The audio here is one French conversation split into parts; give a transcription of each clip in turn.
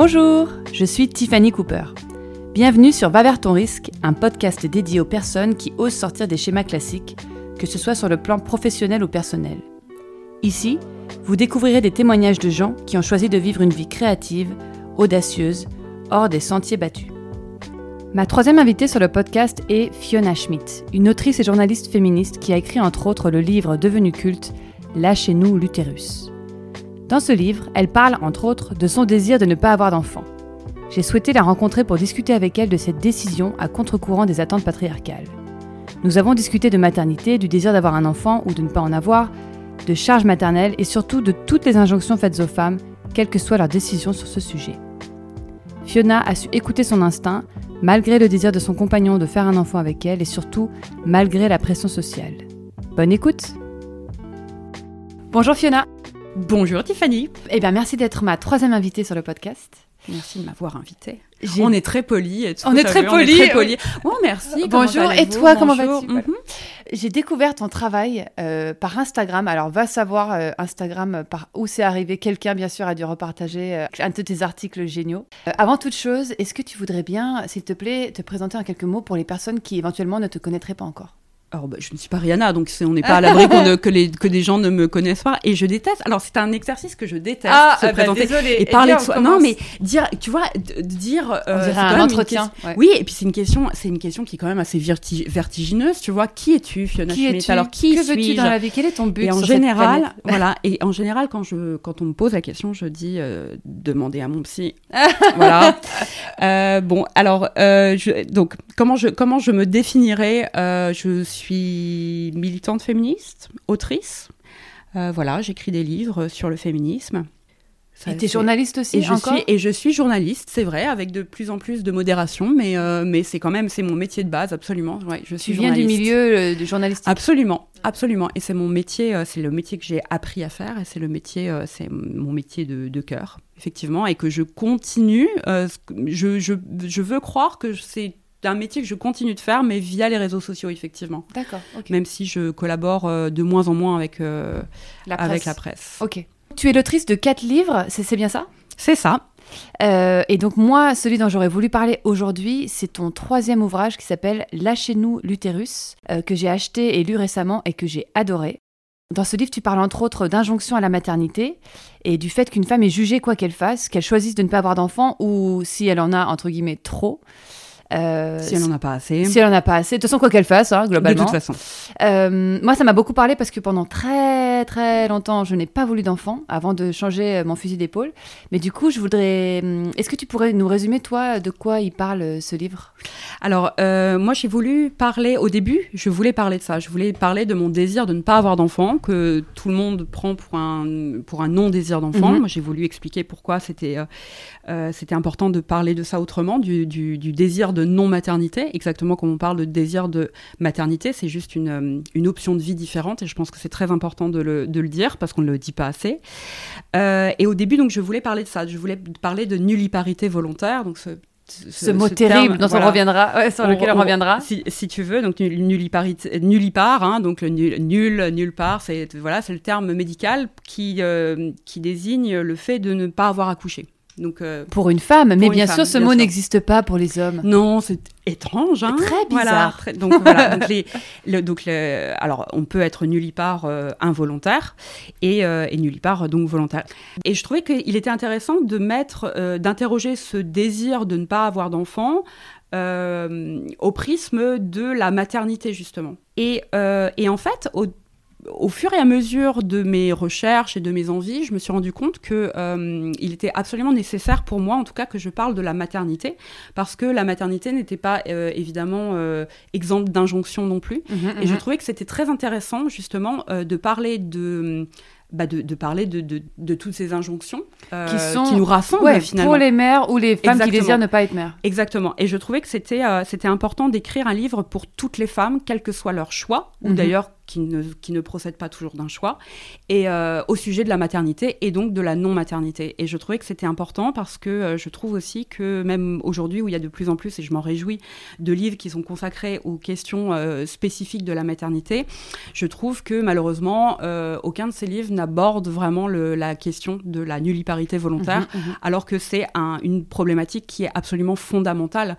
Bonjour, je suis Tiffany Cooper. Bienvenue sur Va vers ton risque, un podcast dédié aux personnes qui osent sortir des schémas classiques, que ce soit sur le plan professionnel ou personnel. Ici, vous découvrirez des témoignages de gens qui ont choisi de vivre une vie créative, audacieuse, hors des sentiers battus. Ma troisième invitée sur le podcast est Fiona Schmidt, une autrice et journaliste féministe qui a écrit entre autres le livre devenu culte Lâchez-nous l'utérus. Dans ce livre, elle parle entre autres de son désir de ne pas avoir d'enfant. J'ai souhaité la rencontrer pour discuter avec elle de cette décision à contre-courant des attentes patriarcales. Nous avons discuté de maternité, du désir d'avoir un enfant ou de ne pas en avoir, de charges maternelles et surtout de toutes les injonctions faites aux femmes, quelle que soit leur décision sur ce sujet. Fiona a su écouter son instinct, malgré le désir de son compagnon de faire un enfant avec elle et surtout malgré la pression sociale. Bonne écoute Bonjour Fiona Bonjour Tiffany Eh bien merci d'être ma troisième invitée sur le podcast. Merci de m'avoir invitée. On est très polis. On, est très polis. Poli. Oh, merci. Bonjour. Et toi, comment vas-tu? Mhm. J'ai découvert ton travail euh, par Instagram. Alors, va savoir euh, Instagram par où c'est arrivé. Quelqu'un, bien sûr, a dû repartager euh, un de tes articles géniaux. avant toute chose, est-ce que tu voudrais bien, s'il te plaît, te présenter en quelques mots pour les personnes qui éventuellement ne te connaîtraient pas encore? Alors, bah, je ne suis pas Rihanna, donc on n'est pas à l'abri que, les, que des gens ne me connaissent pas. Et je déteste. Alors, c'est un exercice que je déteste. Ah, se ah bah, présenter et, parler de soi. Non, mais dire, tu vois, dire. Euh, un entretien. Oui, et puis c'est une question, c'est une question qui est quand même assez vertigineuse. Tu vois, qui es-tu, Fiona qui Schmidt Alors, qui Que veux-tu dans la vie? Quel est ton but Et en général, voilà. Et en général, quand je, quand on me pose la question, je dis euh, demander à mon psy. voilà. Euh, bon, alors, je, donc, comment je, comment je me définirais? Je suis militante féministe, autrice. Euh, voilà, j'écris des livres sur le féminisme. Ça, et tu es journaliste aussi et je suis Et je suis journaliste, c'est vrai, avec de plus en plus de modération, mais, euh, mais c'est quand même c'est mon métier de base, absolument. Ouais, je suis tu viens du milieu euh, du journalistique Absolument, absolument. Et c'est mon métier, c'est le métier que j'ai appris à faire, et c'est le métier, c'est mon métier de, de cœur, effectivement, et que je continue. je, je, je veux croire que c'est un métier que je continue de faire, mais via les réseaux sociaux, effectivement. D'accord. Même si je collabore euh, de moins en moins avec, euh, la, presse. avec la presse. Ok. Tu es l'autrice de quatre livres, c'est bien ça? C'est ça. Euh, et donc moi, celui dont j'aurais voulu parler aujourd'hui, c'est ton troisième ouvrage qui s'appelle Lâchez-nous l'utérus, que j'ai acheté et lu récemment et que j'ai adoré. Dans ce livre, tu parles entre autres d'injonction à la maternité et du fait qu'une femme est jugée quoi qu'elle fasse, qu'elle choisisse de ne pas avoir d'enfant ou si elle en a entre guillemets trop. Euh, si elle n'en a pas assez. Si elle n'en a pas assez. De toute façon, quoi qu'elle fasse, hein, globalement. De toute façon. Euh, moi, ça m'a beaucoup parlé parce que pendant très très longtemps, je n'ai pas voulu d'enfant avant de changer euh, mon fusil d'épaule. Mais du coup, je voudrais. Hum, est-ce que tu pourrais nous résumer, toi, de quoi il parle ce livre? Alors, moi, j'ai voulu parler. Au début, je voulais parler de ça. Je voulais parler de mon désir de ne pas avoir d'enfant, que tout le monde prend pour un, pour un non-désir d'enfant. Mhm. Moi, j'ai voulu expliquer pourquoi c'était c'était important de parler de ça autrement, du, du, du désir de non-maternité, exactement comme on parle de désir de maternité, c'est juste une, euh, une, option de vie différente et je pense que c'est très important de le, de le, dire parce qu'on ne le dit pas assez. Euh, et au début, donc, je voulais parler de ça, je voulais parler de nulliparité volontaire, donc ce ce, mot terrible dont on reviendra, sur lequel on, reviendra. Si, si, tu veux, donc nullipare, hein, donc le nul, nul nulle part, c'est voilà, c'est le terme médical qui euh, qui désigne le fait de ne pas avoir accouché. Donc, euh, pour une femme, mais bien sûr, ce mot n'existe pas pour les hommes. Non, c'est étrange. Hein très bizarre. donc, voilà, donc, les, le, donc alors, on peut être nullipare euh, involontaire et, euh, et nullipare donc volontaire. Et je trouvais qu'il était intéressant de mettre, d'interroger ce désir de ne pas avoir d'enfant au prisme de la maternité, justement. Et, et en fait, au au fur et à mesure de mes recherches et de mes envies, je me suis rendu compte que euh, il était absolument nécessaire pour moi, en tout cas, que je parle de la maternité, parce que la maternité n'était pas euh, évidemment euh, exempte d'injonction non plus. Mhm, et je mhm. trouvais que c'était très intéressant, justement, de parler de bah de, parler de, de, toutes ces injonctions qui, sont, qui nous rassemblent finalement. Pour les mères ou les femmes qui désirent ne pas être mères. Exactement. Et je trouvais que c'était c'était important d'écrire un livre pour toutes les femmes, quel que soit leur choix, ou d'ailleurs qui ne, qui ne procèdent pas toujours d'un choix, et euh, au sujet de la maternité et donc de la non-maternité. Et je trouvais que c'était important parce que euh, je trouve aussi que même aujourd'hui, où il y a de plus en plus, et je m'en réjouis, de livres qui sont consacrés aux questions euh, spécifiques de la maternité, je trouve que malheureusement, aucun de ces livres n'aborde vraiment le, la question de la nulliparité volontaire, Mhm, mhm. alors que c'est un- une problématique qui est absolument fondamentale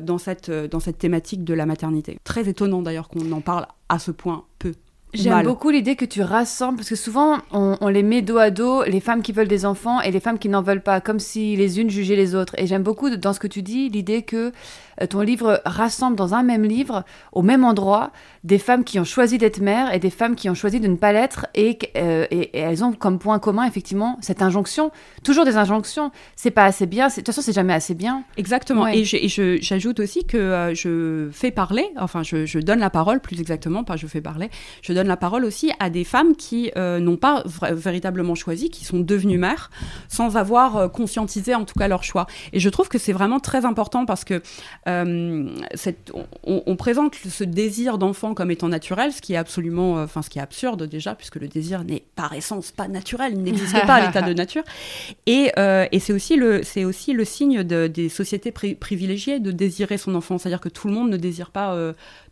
dans, cette, euh, dans cette thématique de la maternité. Très étonnant d'ailleurs qu'on en parle à ce point peu. J'aime beaucoup l'idée que tu rassembles, parce que souvent, on, on les met dos à dos, les femmes qui veulent des enfants et les femmes qui n'en veulent pas, comme si les unes jugeaient les autres. Et j'aime beaucoup, dans ce que tu dis, l'idée que euh, ton livre rassemble dans un même livre, au même endroit, des femmes qui ont choisi d'être mères et des femmes qui ont choisi de ne pas l'être, et, euh, et, et elles ont comme point commun, effectivement, cette injonction, toujours des injonctions. C'est pas assez bien, de toute façon, c'est jamais assez bien. Exactement. Ouais. Et j'ajoute aussi que euh, je fais parler, enfin je, je donne la parole plus exactement, pas je fais parler, je donne la parole aussi à des femmes qui euh, n'ont pas véritablement choisi, qui sont devenues mères, sans avoir euh, conscientisé en tout cas leur choix. Et je trouve que c'est vraiment très important parce que euh, cette- on, on présente ce désir d'enfant comme étant naturel, ce qui est absolument, enfin ce qui est absurde déjà, puisque le désir n'est par essence pas naturel, il n'existe pas à l'état de nature. Et, et c'est aussi le, c'est aussi le signe de- des sociétés pri- privilégiées de désirer son enfant, c'est-à-dire que tout le monde ne désire pas,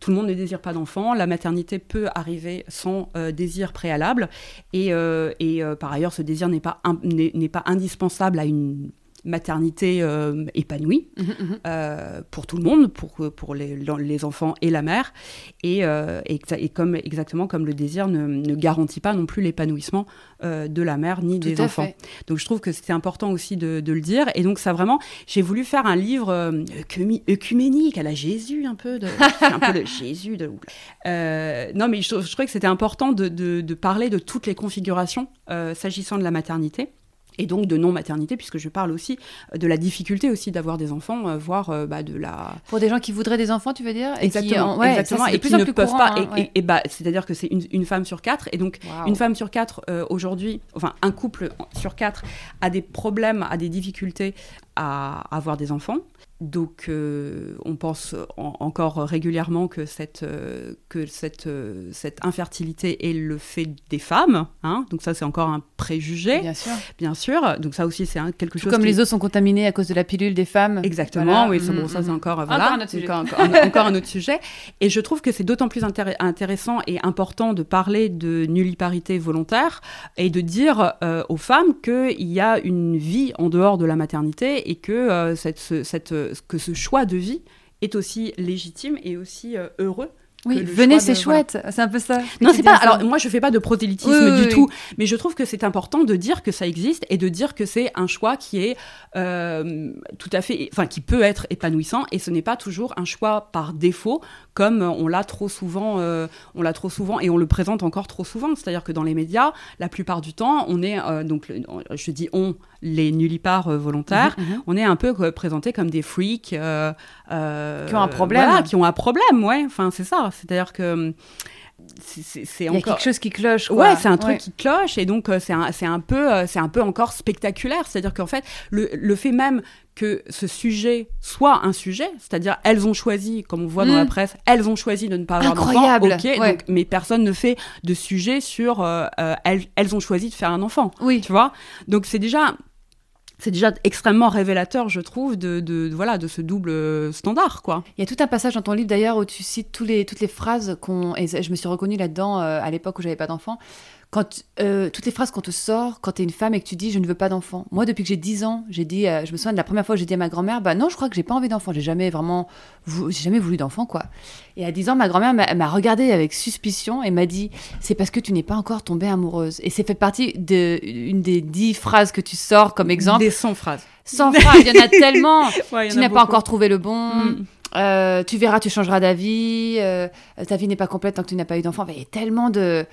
tout le monde ne désire pas d'enfant. La maternité peut arriver sans euh, désir préalable, et, euh, euh, par ailleurs, ce désir n'est pas indispensable à une maternité euh, épanouie euh, pour tout le monde, pour, pour les, les enfants et la mère. Et, euh, et, et comme, exactement comme le désir ne, ne garantit pas non plus l'épanouissement euh, de la mère ni Tout des enfants. fait. Donc je trouve que c'était important aussi de, de le dire. Et donc ça vraiment, j'ai voulu faire un livre œcuménique à la Jésus un peu, de, un peu le Jésus. De, non mais je, je trouvais que c'était important de, de- parler de toutes les configurations s'agissant de la maternité. Et donc de non-maternité, puisque je parle aussi euh, de la difficulté aussi d'avoir des enfants, euh, voire euh, bah, de la, Pour des gens qui voudraient des enfants, tu veux dire Et qui Exactement, en- ouais, exactement, ça, et qui ne peuvent courant, pas. hein, et, ouais. et- et bah, c'est-à-dire que c'est une, une femme sur quatre, et donc une femme sur quatre euh, aujourd'hui, enfin un couple sur quatre a des problèmes, a des difficultés à avoir des enfants. Donc, euh, on pense en- encore régulièrement que cette, euh, que cette, euh, cette infertilité est le fait des femmes. hein. Donc, ça, c'est encore un préjugé, Bien sûr. bien sûr. Donc, ça aussi, c'est quelque Tout chose comme qui- les os sont contaminés à cause de la pilule des femmes. Exactement, Voilà. oui, bon, ça c'est encore, euh, Encore voilà, un autre sujet. encore, encore un, encore un autre sujet. Et je trouve que c'est d'autant plus intér- intéressant et important de parler de nulliparité volontaire et de dire aux femmes qu'il y a une vie en dehors de la maternité et que, cette, ce, cette, que ce choix de vie est aussi légitime et aussi euh, heureux. Oui, venez, c'est voilà. chouette. C'est un peu ça. Non, c'est pas. ça. Alors, moi, je fais pas de prosélytisme Oui, du oui. tout, mais je trouve que c'est important de dire que ça existe et de dire que c'est un choix qui est euh, tout à fait, enfin, qui peut être épanouissant et ce n'est pas toujours un choix par défaut, comme on l'a trop souvent, euh, on l'a trop souvent et on le présente encore trop souvent. C'est-à-dire que dans les médias, la plupart du temps, on est euh, donc, le- je dis on, les nullipares euh, volontaires, Mhm, mhm. on est un peu présentés comme des freaks euh, euh, Qui ont un problème. voilà, qui ont un problème, ouais. Enfin, c'est ça. C'est-à-dire que hum, c'est- c'est c'est Il y a encore. quelque chose qui cloche. Quoi. Ouais, c'est un truc Ouais. qui cloche et donc euh, c'est un, c'est un peu, euh, c'est un peu encore spectaculaire. C'est-à-dire qu'en fait, le, le fait même que ce sujet soit un sujet, c'est-à-dire elles ont choisi, comme on voit dans Mm. la presse, elles ont choisi de ne pas avoir d'enfant. Incroyable, Ok, ouais. donc, mais personne ne fait de sujet sur euh, elles, elles ont choisi de faire un enfant. Oui. Tu vois Donc c'est déjà. C'est déjà extrêmement révélateur, je trouve, de, voilà, de ce double euh, standard, quoi. Il y a tout un passage dans ton livre d'ailleurs où tu cites les, toutes les phrases qu'on. Et je me suis reconnue là-dedans euh, à l'époque où j'avais pas d'enfant. Quand, euh, toutes les phrases qu'on te sort quand tu es une femme et que tu dis je ne veux pas d'enfant. Moi, depuis que j'ai 10 ans, j'ai dit, euh, je me souviens de la première fois où j'ai dit à ma grand-mère, bah non, je crois que j'ai pas envie d'enfant. J'ai jamais vraiment, j'ai jamais voulu d'enfant, quoi. Et à 10 ans, ma grand-mère m'a- regardée avec suspicion et m'a dit, c'est parce que tu n'es pas encore tombée amoureuse. Et c'est fait partie de une des 10 phrases que tu sors comme exemple. Des 100 phrases. Sans phrases, il y en a tellement. Ouais, il y tu n'as pas encore trouvé le bon. Mm. Euh, tu verras, tu changeras d'avis. ta vie n'est pas complète tant que tu n'as pas eu d'enfant. Enfin, Il y a tellement de.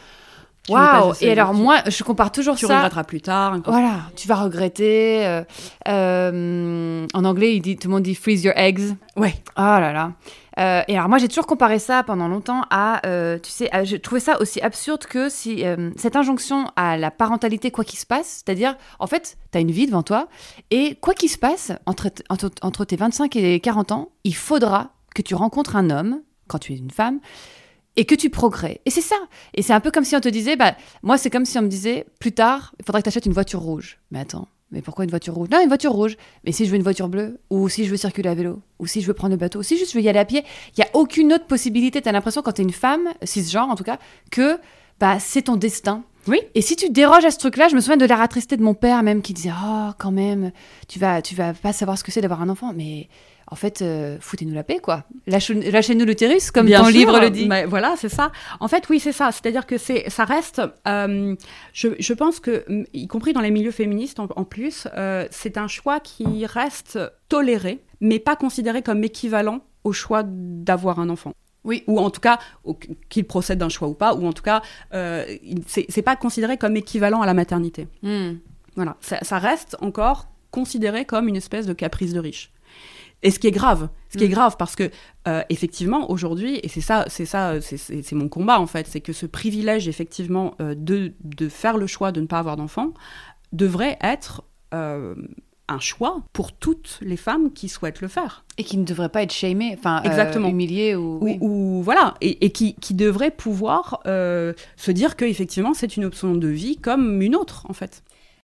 Tu juste- Et alors, tu- moi, je compare toujours Tu ça. regretteras plus tard. Voilà, tu vas regretter. euh, euh, en anglais, il dit, tout le monde dit freeze your eggs. Ouais. Oh là là. Euh, et alors moi j'ai toujours comparé ça pendant longtemps à, tu sais, à- je trouvais ça aussi absurde que si cette injonction à la parentalité quoi qu'il se passe, c'est-à-dire en fait tu as une vie devant toi et quoi qu'il se passe entre, entre, entre tes 25 et 40 ans, il faudra que tu rencontres un homme quand tu es une femme et que tu progrès. Et c'est ça. Et c'est un peu comme si on te disait, bah, moi, c'est comme si on me disait, plus tard, il faudrait que tu achètes une voiture rouge. Mais attends, mais pourquoi une voiture rouge? Non, une voiture rouge. Mais si je veux une voiture bleue, ou si je veux circuler à vélo, ou si je veux prendre le bateau, ou si juste je veux y aller à pied, il n'y a aucune autre possibilité. Tu as l'impression, quand tu es une femme, cisgenre en tout cas, que bah, c'est ton destin. Oui. Et si tu déroges à ce truc-là, je me souviens de la rattristée de mon père même qui disait Oh, quand même, tu vas, tu vas pas savoir ce que c'est d'avoir un enfant. Mais en fait, euh, foutez-nous la paix, quoi. Lâchez- Lâchez-nous l'utérus, comme Bien ton sûr, livre le dit. mais voilà, c'est ça. En fait, oui, c'est ça. C'est-à-dire que c'est, ça reste. euh, je, je pense que, y compris dans les milieux féministes en, en plus, euh, c'est un choix qui reste toléré, mais pas considéré comme équivalent au choix d'avoir un enfant. Oui. Ou en tout cas, qu'il procède d'un choix ou pas, ou en tout cas, c'est pas considéré comme équivalent à la maternité. Hmm. Voilà, ça, ça reste encore considéré comme une espèce de caprice de riche. Et ce qui est grave, ce qui est Mm. grave, parce que euh, effectivement aujourd'hui, et c'est ça, c'est ça, c'est- mon combat en fait, c'est que ce privilège effectivement euh, de, de faire le choix de ne pas avoir d'enfant devrait être euh, un choix pour toutes les femmes qui souhaitent le faire. Et qui ne devrait pas être shamé, enfin, euh, Exactement. humilié ou. Ou, oui. ou- voilà, et, et qui, qui devrait pouvoir se dire que effectivement c'est une option de vie comme une autre en fait.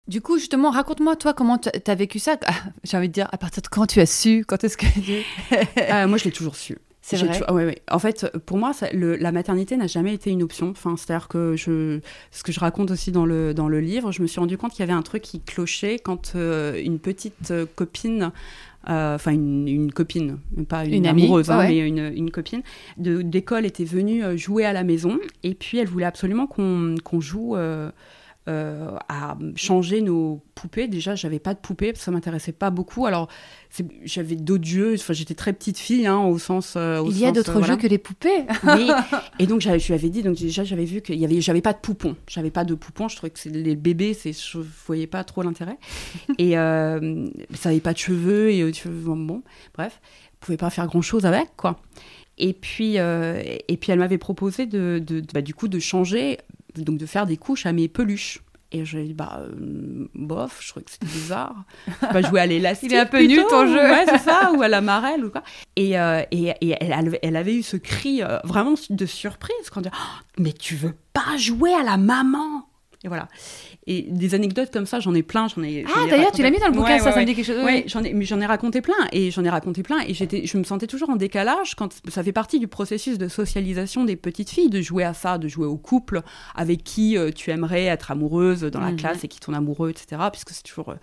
Du coup, justement, raconte-moi, toi, comment tu as vécu ça? Ah, J'ai envie de dire, à partir de quand tu as su? Quand est-ce que. Euh, moi je l'ai toujours su. C'est vrai? toujours- ouais, ouais. En fait, pour moi, ça- le- la maternité n'a jamais été une option. Enfin, c'est-à-dire que je, ce que je raconte aussi dans le, dans le livre, je me suis rendu compte qu'il y avait un truc qui clochait quand euh, une petite euh, copine, euh, enfin une, une copine, pas une, Une amie, amoureuse, hein, ouais, ouais. mais une, une copine d'école était venue jouer à la maison et puis elle voulait absolument qu'on qu'on joue. Euh, à changer nos poupées. Déjà, j'avais pas de que ça m'intéressait pas beaucoup. Alors, j'avais d'autres jeux. Enfin, j'étais très petite fille, hein, au sens. euh, au Il y a d'autres euh, voilà. jeux que les poupées. Oui. Et donc, je lui avais dit, donc déjà, j'avais vu qu'il y avait, j'avais pas de poupons. J'avais pas de poupons. Je trouvais que c'est- les bébés, c'est, je voyais pas trop l'intérêt. et ça avait pas de cheveux et bon, bon, bref, on pouvait pas faire grand chose avec, quoi. Et puis, et puis elle m'avait proposé de, de- de- bah, du coup, de changer, donc de faire des couches à mes peluches. Et j'ai dit, bah, euh, bof, je trouvais que c'était bizarre. Bah, jouer à l'élastique. Il est un peu nul, plutôt, ton jeu. Ouais, c'est ça, ou à la marelle ou quoi. Et, euh, et, et elle, avait- elle avait eu ce cri euh, vraiment de surprise quand elle dit, Oh, mais tu veux pas jouer à la maman? Et voilà. Et des anecdotes comme ça, j'en ai plein. J'en ai, Ah, ai d'ailleurs, tu l'as mis dans le bouquin, Ouais, ça, ouais, ça me dit quelque chose. J'en ai, mais j'en ai raconté plein et j'en ai raconté plein et j'étais, je me sentais toujours en décalage quand ça fait partie du processus de socialisation des petites filles de jouer à ça, de jouer au couple avec qui euh, tu aimerais être amoureuse dans la Mhm. classe et qui ton amoureux, etc. Puisque c'est toujours euh,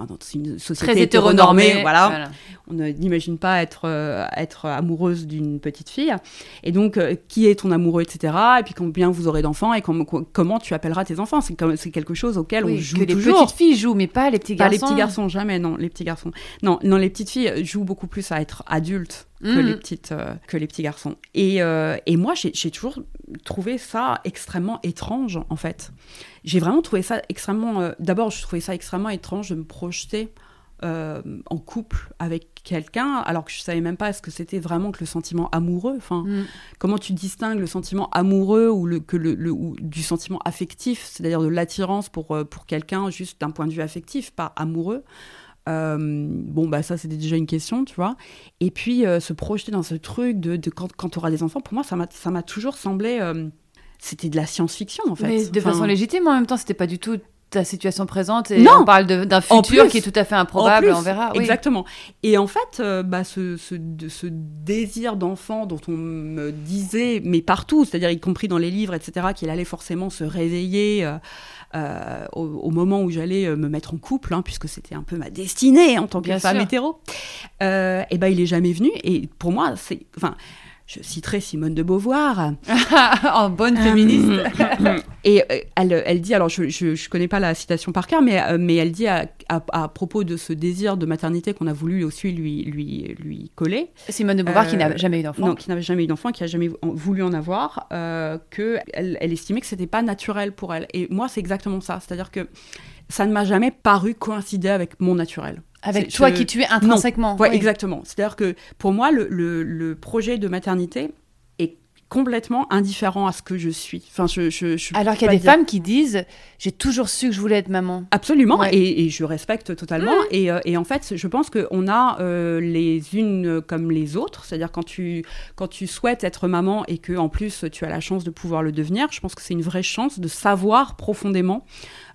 hein, dans une société Très hétéronormé. voilà. On ne- n'imagine pas être, euh, être amoureuse d'une petite fille. Et donc, euh, qui est ton amoureux, etc. Et puis combien vous aurez d'enfants et com- co- comment tu appelleras tes enfants. C'est c'est quelque chose auquel Oui, on joue que les toujours. petites filles jouent, mais pas les petits Pas garçons. les petits garçons, jamais, non, les petits garçons. Non, non, les petites filles jouent beaucoup plus à être adultes que, Mhm. les, petites, euh, que les petits garçons. Et, euh, et moi, j'ai toujours trouvé ça extrêmement étrange, en fait. J'ai vraiment trouvé ça extrêmement... euh, D'abord, je trouvais ça extrêmement étrange de me projeter en couple avec quelqu'un, alors que je savais même pas ce que c'était vraiment que le sentiment amoureux. Enfin, Mm. comment tu distingues le sentiment amoureux ou, le, que le, le- ou du sentiment affectif, c'est-à-dire de l'attirance pour, pour quelqu'un juste d'un point de vue affectif, pas amoureux? Euh, bon, bah ça, c'était déjà une question, tu vois. Et puis, euh, se projeter dans ce truc de, de quand, quand tu auras des enfants, pour moi, ça m'a toujours semblé... euh, c'était de la science-fiction, en fait. Mais de Enfin, façon légitime, en même temps, c'était pas du tout ta situation présente. Et Non. on parle d'un futur plus. qui est tout à fait improbable, plus, on verra. oui. Exactement. Et en fait, euh, bah, ce, ce, désir d'enfant dont on me disait, mais partout, c'est-à-dire y compris dans les livres, etc., qu'il allait forcément se réveiller euh, euh, au, au moment où j'allais me mettre en couple, hein, puisque c'était un peu ma destinée en tant que Bien femme sûr. hétéro, et ben il est jamais venu. Et pour moi, c'est, enfin, je citerai Simone de Beauvoir. en bonne féministe. Et euh, elle, elle dit, alors je, je connais pas la citation par cœur, mais, euh, mais elle dit à, à, à propos de ce désir de maternité qu'on a voulu aussi lui, lui, lui coller, Simone de Beauvoir qui Euh, n'a jamais eu d'enfant. non, qui n'avait jamais eu d'enfant, qui a jamais voulu en avoir, euh, que elle, estimait que c'était pas naturel pour elle. Et moi, c'est exactement ça, c'est-à-dire que ça ne m'a jamais paru coïncider avec mon naturel. Avec toi je- qui tu es intrinsèquement. Ouais, oui. exactement. C'est-à-dire que pour moi, le, le, le projet de maternité est complètement indifférent à ce que je suis. Enfin, je, je, je Alors qu'il y a des femmes qui disent j'ai toujours su que je voulais être maman. Absolument, et, je respecte totalement. Mmh. Et, et, en fait, je pense qu'on a les unes comme les autres. C'est-à-dire quand tu, quand tu souhaites être maman et que en plus tu as la chance de pouvoir le devenir, je pense que c'est une vraie chance de savoir profondément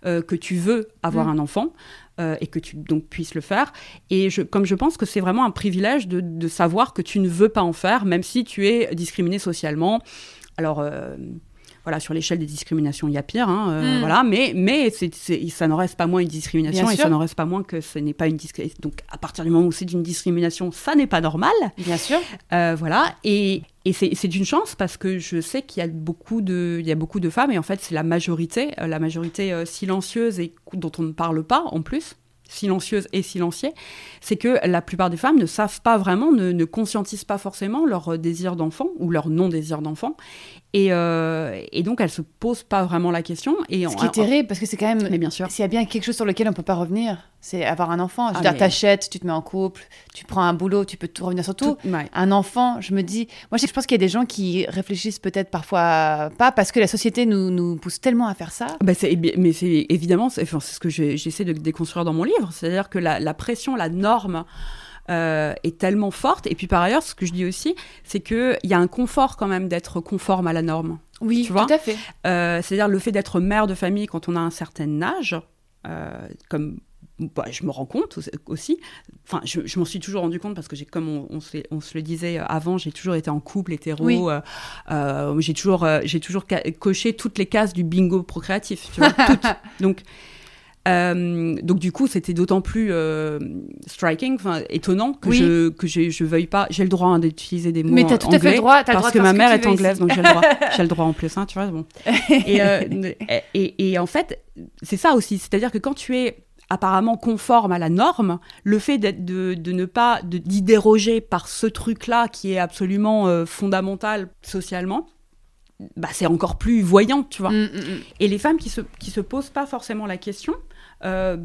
que tu veux avoir mmh. un enfant. Euh, et que tu donc puisses le faire. Et je, comme je pense que c'est vraiment un privilège de, de, savoir que tu ne veux pas en faire, même si tu es discriminé socialement. Alors. Euh, voilà, sur l'échelle des discriminations, il y a pire, hein, euh, hmm. voilà, mais, mais ça n'en reste pas moins une discrimination et ça n'en reste pas moins que ce n'est pas une discrimination. Donc, à partir du moment où c'est une discrimination, ça n'est pas normal. Bien sûr. voilà, et, et c'est d'une chance parce que je sais qu'il y a beaucoup de, femmes et en fait c'est la majorité, euh, la majorité euh, silencieuse et dont on ne parle pas en plus, silencieuse et silenciée, c'est que la plupart des femmes ne savent pas vraiment, ne, ne conscientisent pas forcément leur désir d'enfant ou leur non-désir d'enfant et, euh, et, donc, elle se pose pas vraiment la question. Et Ce qui est terrible, parce que c'est quand même. Mais bien sûr. S'il y a bien quelque chose sur lequel on peut pas revenir, c'est avoir un enfant. Je veux ah, dire, t'achètes, tu te mets en couple, tu prends un boulot, tu peux tout revenir sur tout. Un enfant, je me dis. Moi, je pense qu'il y a des gens qui réfléchissent peut-être parfois pas parce que la société nous, nous pousse tellement à faire ça. Bah mais c'est évidemment, c'est ce que j'essaie de déconstruire dans mon livre. C'est-à-dire que la, la pression, la norme. Euh, est tellement forte. Et puis par ailleurs, ce que je dis aussi, c'est qu'il y a un confort quand même d'être conforme à la norme. Oui, tu vois tout à fait. Euh, c'est-à-dire le fait d'être mère de famille quand on a un certain âge, euh, comme bah, je me rends compte aussi. Enfin, je, m'en suis toujours rendu compte parce que j'ai, comme on, on, se, on, se, le disait avant, j'ai toujours été en couple hétéro. j'ai toujours, j'ai toujours coché toutes les cases du bingo procréatif. Tu vois, toutes. Donc euh, donc du coup, c'était d'autant plus euh, striking, étonnant que je que je, veuille pas. J'ai le droit hein, d'utiliser des mots Mais as tout anglais à fait le droit, parce que ma mère est anglaise, donc j'ai le droit. j'ai le droit en plus, hein, tu vois. Bon. Euh, et, et, en fait, c'est ça aussi, c'est-à-dire que quand tu es apparemment conforme à la norme, le fait de, de, ne pas d'y déroger par ce truc-là qui est absolument fondamental socialement, bah, c'est encore plus voyant, tu vois. Mm, mm, mm. Et les femmes qui se, qui se posent pas forcément la question, euh,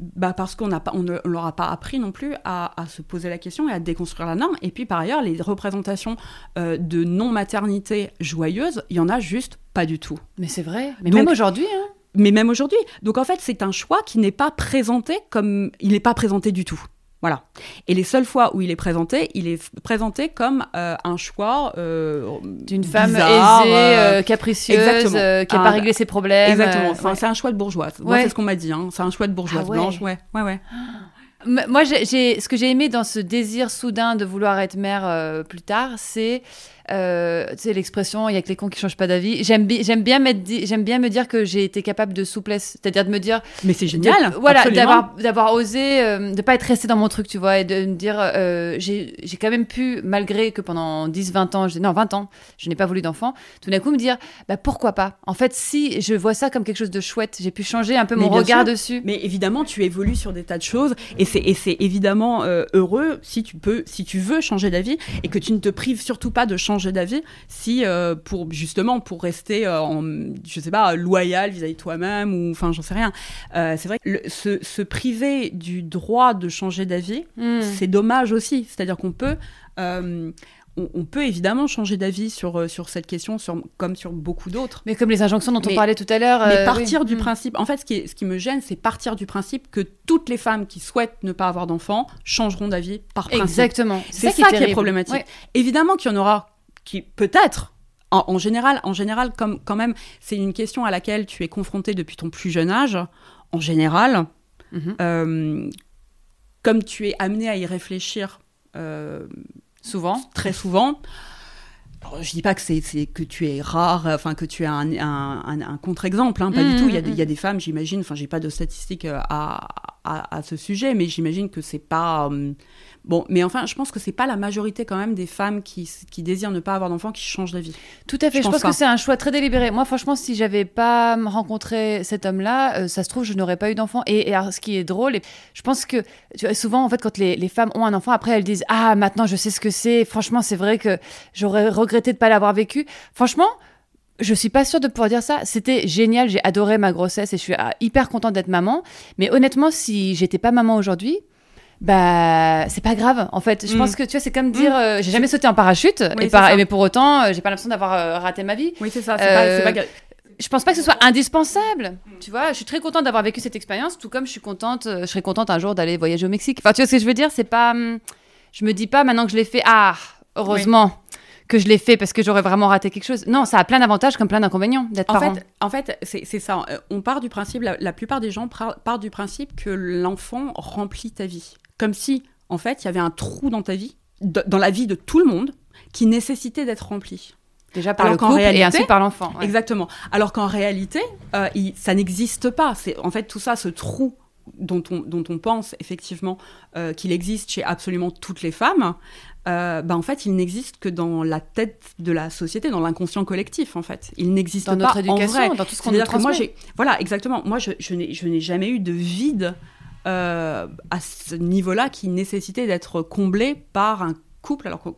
bah parce qu'on n'a pas, on ne leur a pas appris non plus à, se poser la question et à déconstruire la norme. Et puis par ailleurs, les représentations euh, de non-maternité joyeuse, il y en a juste pas du tout. Mais c'est vrai. Mais même aujourd'hui. Hein. Mais même aujourd'hui. Donc en fait, c'est un choix qui n'est pas présenté comme il n'est pas présenté du tout. Voilà. Et les seules fois où il est présenté, il est présenté comme euh, un choix euh, d'une femme aisée, euh, capricieuse, qui n'a pas réglé ses problèmes. Exactement. Enfin, c'est un choix de bourgeoise. c'est ce qu'on m'a dit. Hein. C'est un choix de bourgeoise ah blanche. Ouais, ouais, ouais. Moi, j'ai, ce que j'ai aimé dans ce désir soudain de vouloir être mère plus tard, c'est euh, tu l'expression, il y a que les cons qui changent pas d'avis. J'aime bien, j'aime bien, j'aime bien me dire que j'ai été capable de souplesse, c'est-à-dire de me dire. Mais c'est génial. voilà, d'avoir, d'avoir osé, euh, de pas être resté dans mon truc, tu vois, et de me dire, euh, j'ai, j'ai quand même pu, malgré que pendant 10, 20 ans, non, 20 ans, je n'ai pas voulu d'enfant, tout d'un coup me dire, bah pourquoi pas? En fait, si je vois ça comme quelque chose de chouette, j'ai pu changer un peu mon regard dessus. Mais évidemment, tu évolues sur des tas de choses, et c'est, et c'est évidemment heureux si tu peux, si tu veux changer d'avis, et que tu ne te prives surtout pas de changer d'avis si euh, pour justement pour rester euh, en je sais pas loyal vis-à-vis de toi-même ou enfin j'en sais rien euh, c'est vrai que se, priver du droit de changer d'avis hmm. c'est dommage aussi c'est-à-dire qu'on peut on, peut évidemment changer d'avis sur, sur cette question, sur, comme sur beaucoup d'autres. Mais comme les injonctions dont on parlait tout à l'heure. mais partir du hmm. principe. En fait, ce qui, ce qui me gêne, c'est partir du principe que toutes les femmes qui souhaitent ne pas avoir d'enfants changeront d'avis par principe. Exactement. C'est ça, qui est, problématique. Évidemment qu'il y en aura qui peut-être en, général, en général, comme quand même, c'est une question à laquelle tu es confronté depuis ton plus jeune âge. En général, mhm. euh, comme tu es amené à y réfléchir euh, souvent, très souvent. Alors, je dis pas que c'est que tu es rare, enfin que tu es un, un, contre-exemple, hein, pas du mhm, tout. Il y, a, il y, a, mhm. des femmes, j'imagine. Enfin, j'ai pas de statistiques euh, à, à, à, ce sujet, mais j'imagine que c'est pas Bon, mais enfin, je pense que c'est pas la majorité quand même des femmes qui, qui désirent ne pas avoir d'enfants qui changent d'avis. Tout à fait. Je, pense, que c'est un choix très délibéré. Moi, franchement, si j'avais pas rencontré cet homme-là, euh, ça se trouve, je n'aurais pas eu d'enfant. Et, ce qui est drôle, et je pense que tu vois, souvent, en fait, quand les, les, femmes ont un enfant, après, elles disent Ah, maintenant, je sais ce que c'est. Franchement, c'est vrai que j'aurais regretté de pas l'avoir vécu. Franchement, je suis pas sûre de pouvoir dire ça. C'était génial, j'ai adoré ma grossesse et je suis ah, hyper contente d'être maman. Mais honnêtement, si j'étais pas maman aujourd'hui, bah c'est pas grave en fait je Mm. pense que tu vois c'est comme dire Mm. euh, j'ai jamais sauté en parachute Oui, et par- mais pour autant euh, j'ai pas l'impression d'avoir euh, raté ma vie Oui, c'est ça. c'est pas- c'est pas grave. je pense pas que ce soit indispensable tu vois je suis très contente d'avoir vécu cette expérience tout comme je suis contente je serais contente un jour d'aller voyager au Mexique enfin tu vois ce que je veux dire? C'est pas hum, je me dis pas maintenant que je l'ai fait ah heureusement que je l'ai fait parce que j'aurais vraiment raté quelque chose non ça a plein d'avantages comme plein d'inconvénients d'être En parent fait, en fait c'est ça. Euh, On part du principe, la, la plupart des gens partent du principe que l'enfant remplit ta vie. Comme si, en fait, il y avait un trou dans ta vie, dans la vie de tout le monde, qui nécessitait d'être rempli. déjà par Alors le et réalité- ainsi par l'enfant ouais. Exactement. Alors qu'en réalité, euh, il- ça n'existe pas. C'est en fait tout ça, ce trou dont on, dont on pense effectivement euh, qu'il existe chez absolument toutes les femmes. euh, bah, en fait, il n'existe que dans la tête de la société, dans l'inconscient collectif, en fait. Il n'existe pas notre en vrai. dans tout ce qu'on nous C'est-à-dire que moi, transmet j'ai, voilà, exactement. Moi, je, je n'ai, je n'ai jamais eu de vide euh, à ce niveau-là qui nécessitait d'être comblé par un couple. Alors que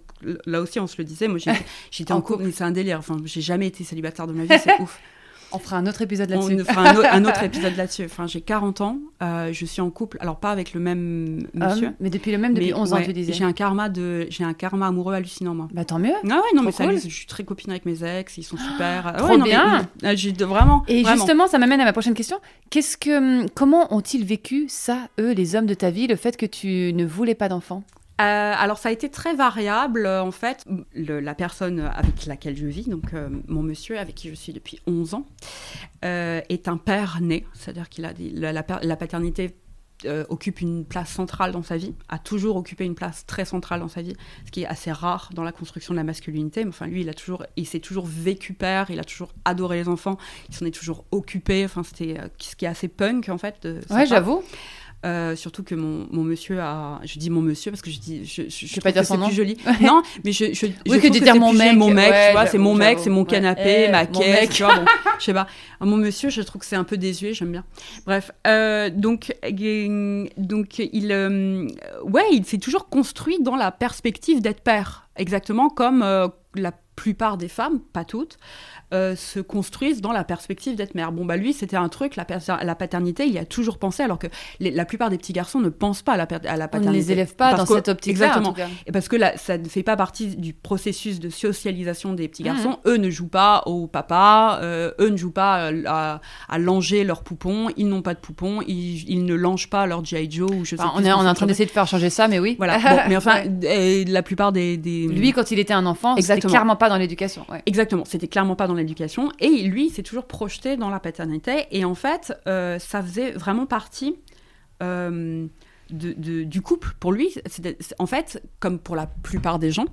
là aussi, on se le disait. Moi, j'ai- j'étais En en couple, mais c'est un délire. Enfin, j'ai jamais été célibataire de ma vie. C'est ouf. On fera un autre épisode On là-dessus fera un, au- un autre épisode là-dessus. Enfin, j'ai 40 ans. euh, je suis en couple. Alors pas avec le même monsieur. Mais depuis le même depuis mais 11 ans ouais, tu disais J'ai un karma de, j'ai un karma amoureux hallucinant moi. bah tant mieux Ah ouais, non, mais Trop ça, cool. je suis très copine avec mes ex, ils sont super. Ah trop ouais, non, bien. de- vraiment. Et vraiment. justement, ça m'amène à ma prochaine question. Qu'est-ce que, comment ont-ils vécu ça, eux, les hommes de ta vie, le fait que tu ne voulais pas d'enfant? Euh, alors ça a été très variable euh, en fait. Le- la personne avec laquelle je vis, donc euh, mon monsieur avec qui je suis depuis 11 ans, euh, est un père né, c'est-à-dire qu'il a des- la, la pa- la paternité occupe une place centrale dans sa vie, a toujours occupé une place très centrale dans sa vie, ce qui est assez rare dans la construction de la masculinité. Mais enfin lui, il a toujours, il s'est toujours vécu père, il a toujours adoré les enfants, il s'en est toujours occupé. Enfin c'était ce qui est assez punk en fait. de Ouais, part. Euh, surtout que mon, mon monsieur a. Je dis mon monsieur parce que je dis. Je, je, je vais pas dire que son c'est nom. plus joli. non, mais je. je, je Oui, que de dire mon mec, Mon mec, ouais, tu vois, c'est mon mec, c'est mon canapé, Eh, ma caisse, mec. tu vois. Bon, je sais pas. Mon monsieur, je trouve que c'est un peu désuet, j'aime bien. Bref, euh, donc, euh, donc il. euh, ouais, il s'est toujours construit dans la perspective d'être père. Exactement comme euh, la plupart des femmes, pas toutes, euh, se construisent dans la perspective d'être mère. Bon, bah lui, c'était un truc, la, la paternité, il y a toujours pensé, alors que les- la plupart des petits garçons ne pensent pas à la, à la On ne paternité. les élève pas Parce dans cette optique-là, en Exactement. tout cas. Et parce que là, ça ne fait pas partie du processus de socialisation des petits Mhm. garçons. Eux ne jouent pas au papa, euh, eux ne jouent pas à, à langer leurs poupons, ils n'ont pas de poupons, ils, ils ne langent pas leur G.I. Joe ou je sais Enfin, on est, on est en train d'essayer de faire changer ça, mais oui. Voilà. Bon, mais enfin, Ouais. euh, la plupart des, des- Lui, quand il était un enfant, c'était clairement pas dans l'éducation. Exactement, c'était clairement pas dans l'éducation. Et lui, il s'est toujours projeté dans la paternité. Et en fait, euh, ça faisait vraiment partie euh, de- du couple. Pour lui, c'était- en fait, comme pour la plupart des gens,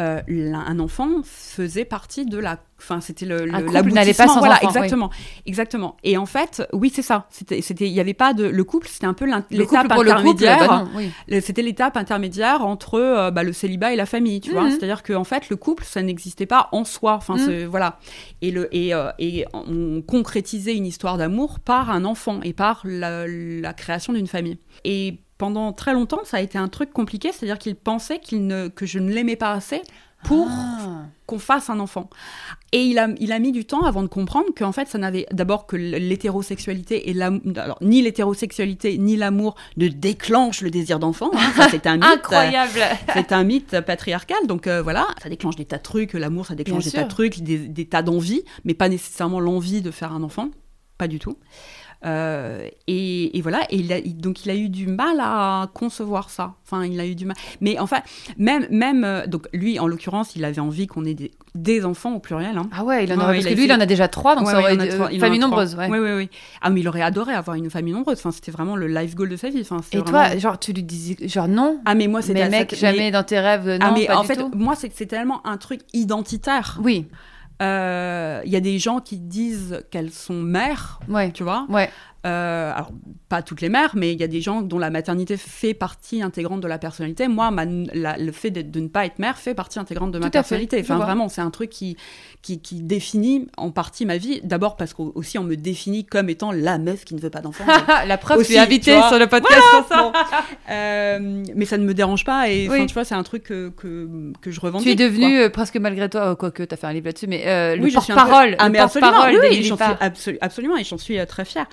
euh, un enfant faisait partie de la. Enfin, c'était le, le- couple n'allait pas sans voilà, enfant, oui. exactement, exactement. Et en fait, oui, c'est ça. C'était, il y avait pas de le couple. C'était un peu l'étape intermédiaire. bah oui. C'était l'étape intermédiaire entre euh, bah, le célibat et la famille, tu vois. Mhm. C'est-à-dire qu'en fait, le couple, ça n'existait pas en soi. Enfin, Mhm. voilà. Et, le, et, euh, et on concrétisait une histoire d'amour par un enfant et par la, la création d'une famille. Et pendant très longtemps, ça a été un truc compliqué, c'est-à-dire qu'il pensait qu'il ne, que je ne l'aimais pas assez pour Ah. qu'on fasse un enfant. Et il a, il a mis du temps avant de comprendre qu'en fait, ça n'avait d'abord que l'hétérosexualité et l'amour. Alors, ni l'hétérosexualité ni l'amour ne déclenchent le désir d'enfant. hein. C'est un mythe. Incroyable. C'est un mythe patriarcal, donc euh, voilà, ça déclenche des tas de trucs, l'amour ça déclenche Bien des tas de trucs, des, des tas d'envies, mais pas nécessairement l'envie de faire un enfant, pas du tout. Euh, et, et voilà, et il a, il- donc il a eu du mal à concevoir ça. Enfin, il a eu du mal. Mais enfin, même, même euh, donc lui en l'occurrence, il avait envie qu'on ait des, des enfants au pluriel. Hein. Ah ouais, il en Ouais, aurait, ouais, parce il que a lui, il en a déjà trois, donc Ouais, ça ouais, aurait en a famille nombreuse. Ouais. Oui, oui, oui. Ah, mais il aurait adoré avoir une famille nombreuse. Enfin, c'était vraiment le life goal de sa vie. Enfin, Et vraiment- toi, genre, tu lui disais, genre non, Ah, mais moi, c'était mais mec, jamais mais- dans tes rêves, non, ah, mais pas en du fait, tout. moi, c'est tellement un truc identitaire. Oui, Euh, Il y a des gens qui disent qu'elles sont mères, ouais, tu vois. ouais. Euh, alors, pas toutes les mères, mais il y a des gens dont la maternité fait partie intégrante de la personnalité. Moi, ma- la- le fait de ne pas être mère fait partie intégrante de ma Tout personnalité. je Enfin, vois. vraiment, c'est un truc qui, qui, qui définit en partie ma vie. D'abord parce qu'aussi, on me définit comme étant la meuf qui ne veut pas d'enfant. la preuve, Aussi, tu es invité tu vois. sur le podcast pour ça. Bon. Euh, mais ça ne me dérange pas. Et enfin, Oui. tu vois, c'est un truc que, que, que je revendique. Tu es quoi. devenu, euh, presque malgré toi, euh, quoique tu as fait un livre là-dessus, mais le Oui, je suis un peu- porte-parole, Ah, mais absolument, porte-parole oui, suis absolument, et j'en suis très fière.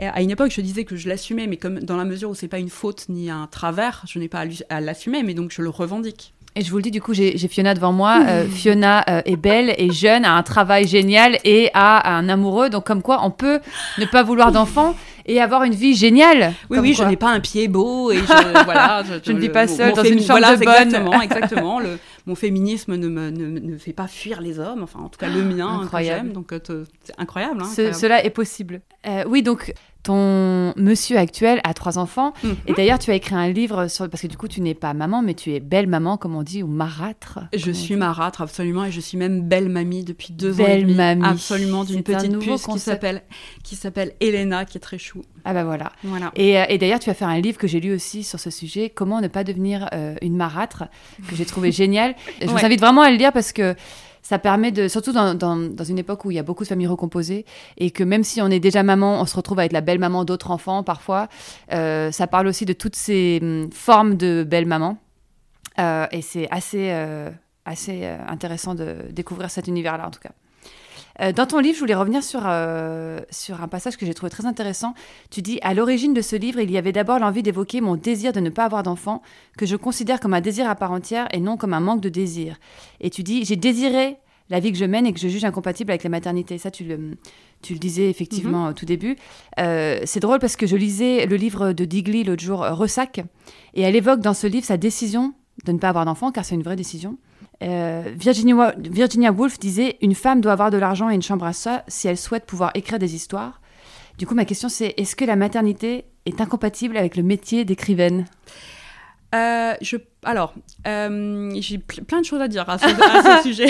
À une époque, je disais que je l'assumais, mais comme dans la mesure où c'est pas une faute ni un travers, je n'ai pas à l'assumer, mais donc je le revendique. Et je vous le dis, du coup, j'ai Fiona devant moi. Euh, Fiona euh, est belle, est jeune, a un travail génial et a un amoureux. Donc, comme quoi, on peut ne pas vouloir d'enfant et avoir une vie géniale. Oui, oui, je n'ai pas un pied beau et je, voilà, je, ne vis pas seule dans une chambre de bonne. Exactement, exactement. Le, mon féminisme ne me ne, ne, fait pas fuir les hommes. Enfin, en tout cas, le mien, incroyable. Donc, euh, c'est incroyable, hein, Cela est possible. oui, donc ton monsieur actuel a trois enfants. Mhm. Et d'ailleurs, tu as écrit un livre sur... parce que du coup, tu n'es pas maman, mais tu es belle maman, comme on dit, ou marâtre. Je suis marâtre, absolument, et je suis même belle mamie depuis deux ans et demi. Mamie. Absolument, d'une petite puce qui s'appelle qui s'appelle Elena, qui est très chou. Ah bah voilà. voilà. Et, euh, et d'ailleurs, tu as fait un livre que j'ai lu aussi sur ce sujet, comment ne pas devenir euh, une marâtre, que j'ai trouvé génial. Je vous invite vraiment à le lire parce que ça permet de, surtout dans, dans, une époque où il y a beaucoup de familles recomposées et que même si on est déjà maman, on se retrouve avec la belle maman d'autres enfants parfois. Euh, ça parle aussi de toutes ces hum, formes de belle maman. Euh, et c'est assez, euh, assez intéressant de découvrir cet univers-là en tout cas. Euh, dans ton livre, je voulais revenir sur, euh, sur un passage que j'ai trouvé très intéressant. Tu dis À l'origine de ce livre, il y avait d'abord l'envie d'évoquer mon désir de ne pas avoir d'enfant, que je considère comme un désir à part entière et non comme un manque de désir. Et tu dis J'ai désiré la vie que je mène et que je juge incompatible avec la maternité. Ça, tu le, tu le disais effectivement mhm. au tout début. Euh, c'est drôle parce que je lisais le livre de Digli l'autre jour, Ressac, et elle évoque dans ce livre sa décision de ne pas avoir d'enfant, car c'est une vraie décision. Euh, Virginia, Virginia Woolf disait Une femme doit avoir de l'argent et une chambre à soi si elle souhaite pouvoir écrire des histoires. Du coup, ma question c'est est-ce que la maternité est incompatible avec le métier d'écrivaine? Euh, je, alors, euh, j'ai plein de choses à dire à ce, sujet.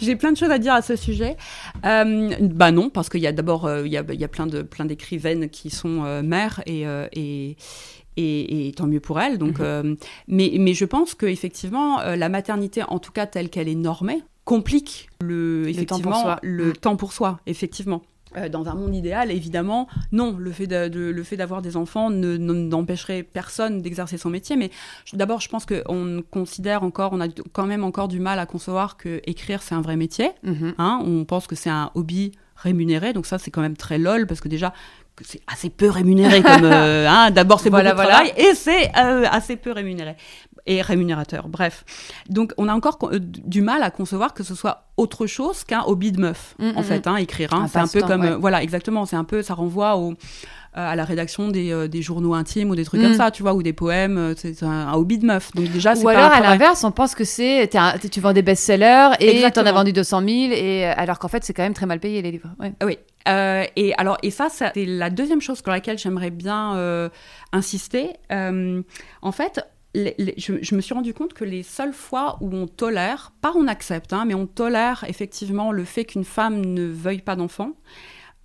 j'ai plein de choses à dire à ce sujet. bah non, parce qu'il y a d'abord, il y a, y a, plein de plein d'écrivaines qui sont mères et, et, et, tant mieux pour elle. Donc, mhm. euh, mais, mais je pense qu'effectivement, euh, la maternité, en tout cas telle qu'elle est normée, complique le, effectivement, le, temps, pour soi. le temps pour soi, effectivement. Euh, dans un monde idéal, évidemment, non, le fait, de, le fait d'avoir des enfants n'empêcherait personne d'exercer son métier. Mais d'abord, je pense qu'on considère encore, on a quand même encore du mal à concevoir que écrire c'est un vrai métier. Mhm. Hein. on pense que c'est un hobby rémunéré, donc ça c'est quand même très lol parce que déjà que c'est assez peu rémunéré comme euh, hein, d'abord c'est voilà, beaucoup de travail et c'est euh, assez peu rémunéré et rémunérateur bref donc on a encore euh, du mal à concevoir que ce soit autre chose qu'un hobby de meuf mm, en mm, fait mm. hein, écrire hein. c'est un peu comme voilà exactement c'est un peu ça renvoie au à la rédaction des, des, journaux intimes ou des trucs comme ça, tu vois, ou des poèmes. C'est un, hobby de meuf. Donc déjà, ou alors à l'inverse, on pense que c'est tu vends des best-sellers et tu en as vendu 200 000, et alors qu'en fait, c'est quand même très mal payé les livres. Oui, euh, et alors, et ça, c'est la deuxième chose sur laquelle j'aimerais bien euh, insister. Euh, en fait, je, me suis rendu compte que les seules fois où on tolère, pas on accepte, hein, mais on tolère effectivement le fait qu'une femme ne veuille pas d'enfant,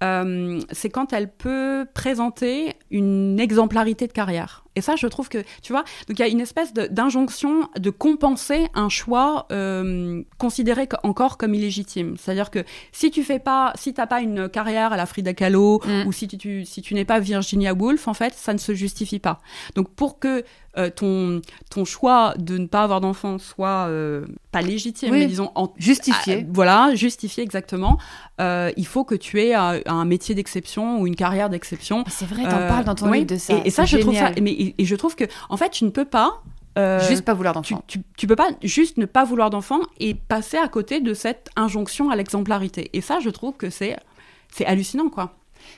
c'est quand elle peut présenter une exemplarité de carrière. Et ça, je trouve que, tu vois, donc il y a une espèce d'injonction de, compenser un choix euh, considéré encore comme illégitime. C'est-à-dire que si tu fais pas, si t'as pas une carrière à la Frida Kahlo mm. ou si tu, si tu n'es pas Virginia Woolf, en fait, ça ne se justifie pas. Donc pour que euh, ton, ton choix de ne pas avoir d'enfant soit euh, pas légitime, mais disons justifié. voilà, justifié exactement. il faut que tu aies un, métier d'exception ou une carrière d'exception. C'est vrai, t'en parles dans ton livre de ça. Et, ça, je trouve ça. Mais, et, je trouve que, en fait, tu ne peux pas. Euh, juste pas vouloir d'enfant. Tu, tu, peux pas juste ne pas vouloir d'enfant et passer à côté de cette injonction à l'exemplarité. Et ça, je trouve que c'est c'est hallucinant, quoi.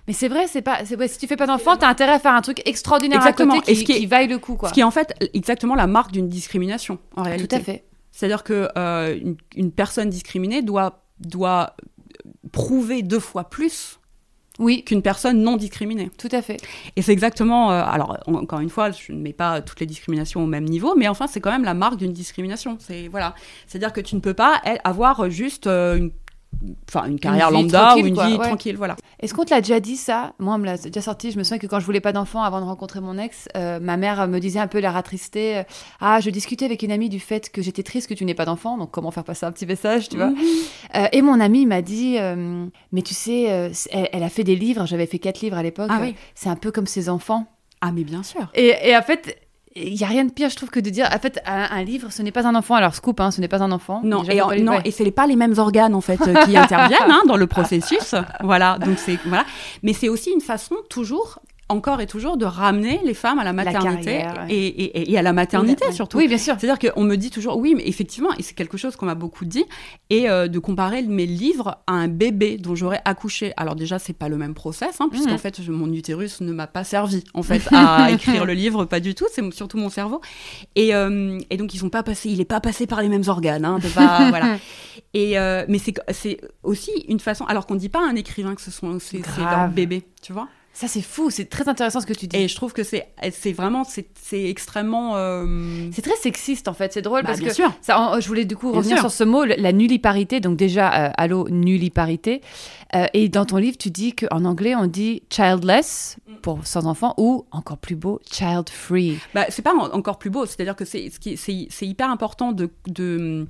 Mais c'est vrai, c'est pas, si tu fais pas d'enfant, t'as intérêt à faire un truc extraordinaire à côté qui, qui, vaille le coup, quoi. Ce qui est en fait exactement la marque d'une discrimination, en réalité. Tout à fait. C'est-à-dire que euh, une, une, personne discriminée doit doit prouver deux fois plus oui. qu'une personne non discriminée. Tout à fait. Et c'est exactement, euh, alors encore une fois, je ne mets pas toutes les discriminations au même niveau, mais enfin c'est quand même la marque d'une discrimination. C'est voilà, c'est-à-dire que tu ne peux pas avoir juste euh, une enfin une carrière lambda ou une vie tranquille voilà. Est-ce qu'on te l'a déjà dit ça? Moi on me l'a déjà sorti. Je me souviens que quand je voulais pas d'enfant avant de rencontrer mon ex euh, ma mère me disait un peu la attristée euh, ah je discutais avec une amie du fait que j'étais triste que tu n'aies pas d'enfant donc comment faire passer un petit message tu vois? Euh, et mon amie m'a dit mais tu sais elle, a fait des livres. J'avais fait quatre livres à l'époque. Ah, oui. c'est un peu comme ses enfants ah mais bien sûr. Et, et en fait il y a rien de pire, je trouve, que de dire, en fait, un, un livre, ce n'est pas un enfant. Alors, scoop, hein, ce n'est pas un enfant. Non, et, en- pas non, et c'est pas les mêmes organes en fait euh, qui interviennent hein, dans le processus. Voilà, donc c'est voilà. Mais c'est aussi une façon toujours, encore et toujours, de ramener les femmes à la maternité carrière, ouais. et, et- et à la maternité surtout. Oui, bien sûr. C'est-à-dire qu'on me dit toujours, oui, mais effectivement, et c'est quelque chose qu'on m'a beaucoup dit, et euh, de comparer mes livres à un bébé dont j'aurais accouché. Alors déjà, c'est pas le même process, hein, puisqu'en Mhm. fait, je- mon utérus ne m'a pas servi, en fait, à écrire le livre, pas du tout, c'est surtout mon cerveau. Et, euh, et donc, ils sont pas passés, il est pas passé par les mêmes organes, hein, c'est pas, voilà. Et, euh, mais c'est aussi une façon, alors qu'on dit pas à un écrivain que ce soit, c'est leur bébé, tu vois Ça, c'est fou. C'est très intéressant ce que tu dis. Et je trouve que c'est c'est vraiment, c'est c'est extrêmement... euh, C'est très sexiste, en fait. C'est drôle bah, parce bien que sûr. Ça, je voulais du coup Bien revenir sûr. sur ce mot, la nulliparité. Donc déjà, euh, allô, nulliparité. Euh, et dans ton livre, tu dis qu'en anglais, on dit childless pour sans enfant ou encore plus beau, child free. Bah, c'est pas en- encore plus beau, c'est-à-dire que c'est hyper important de, de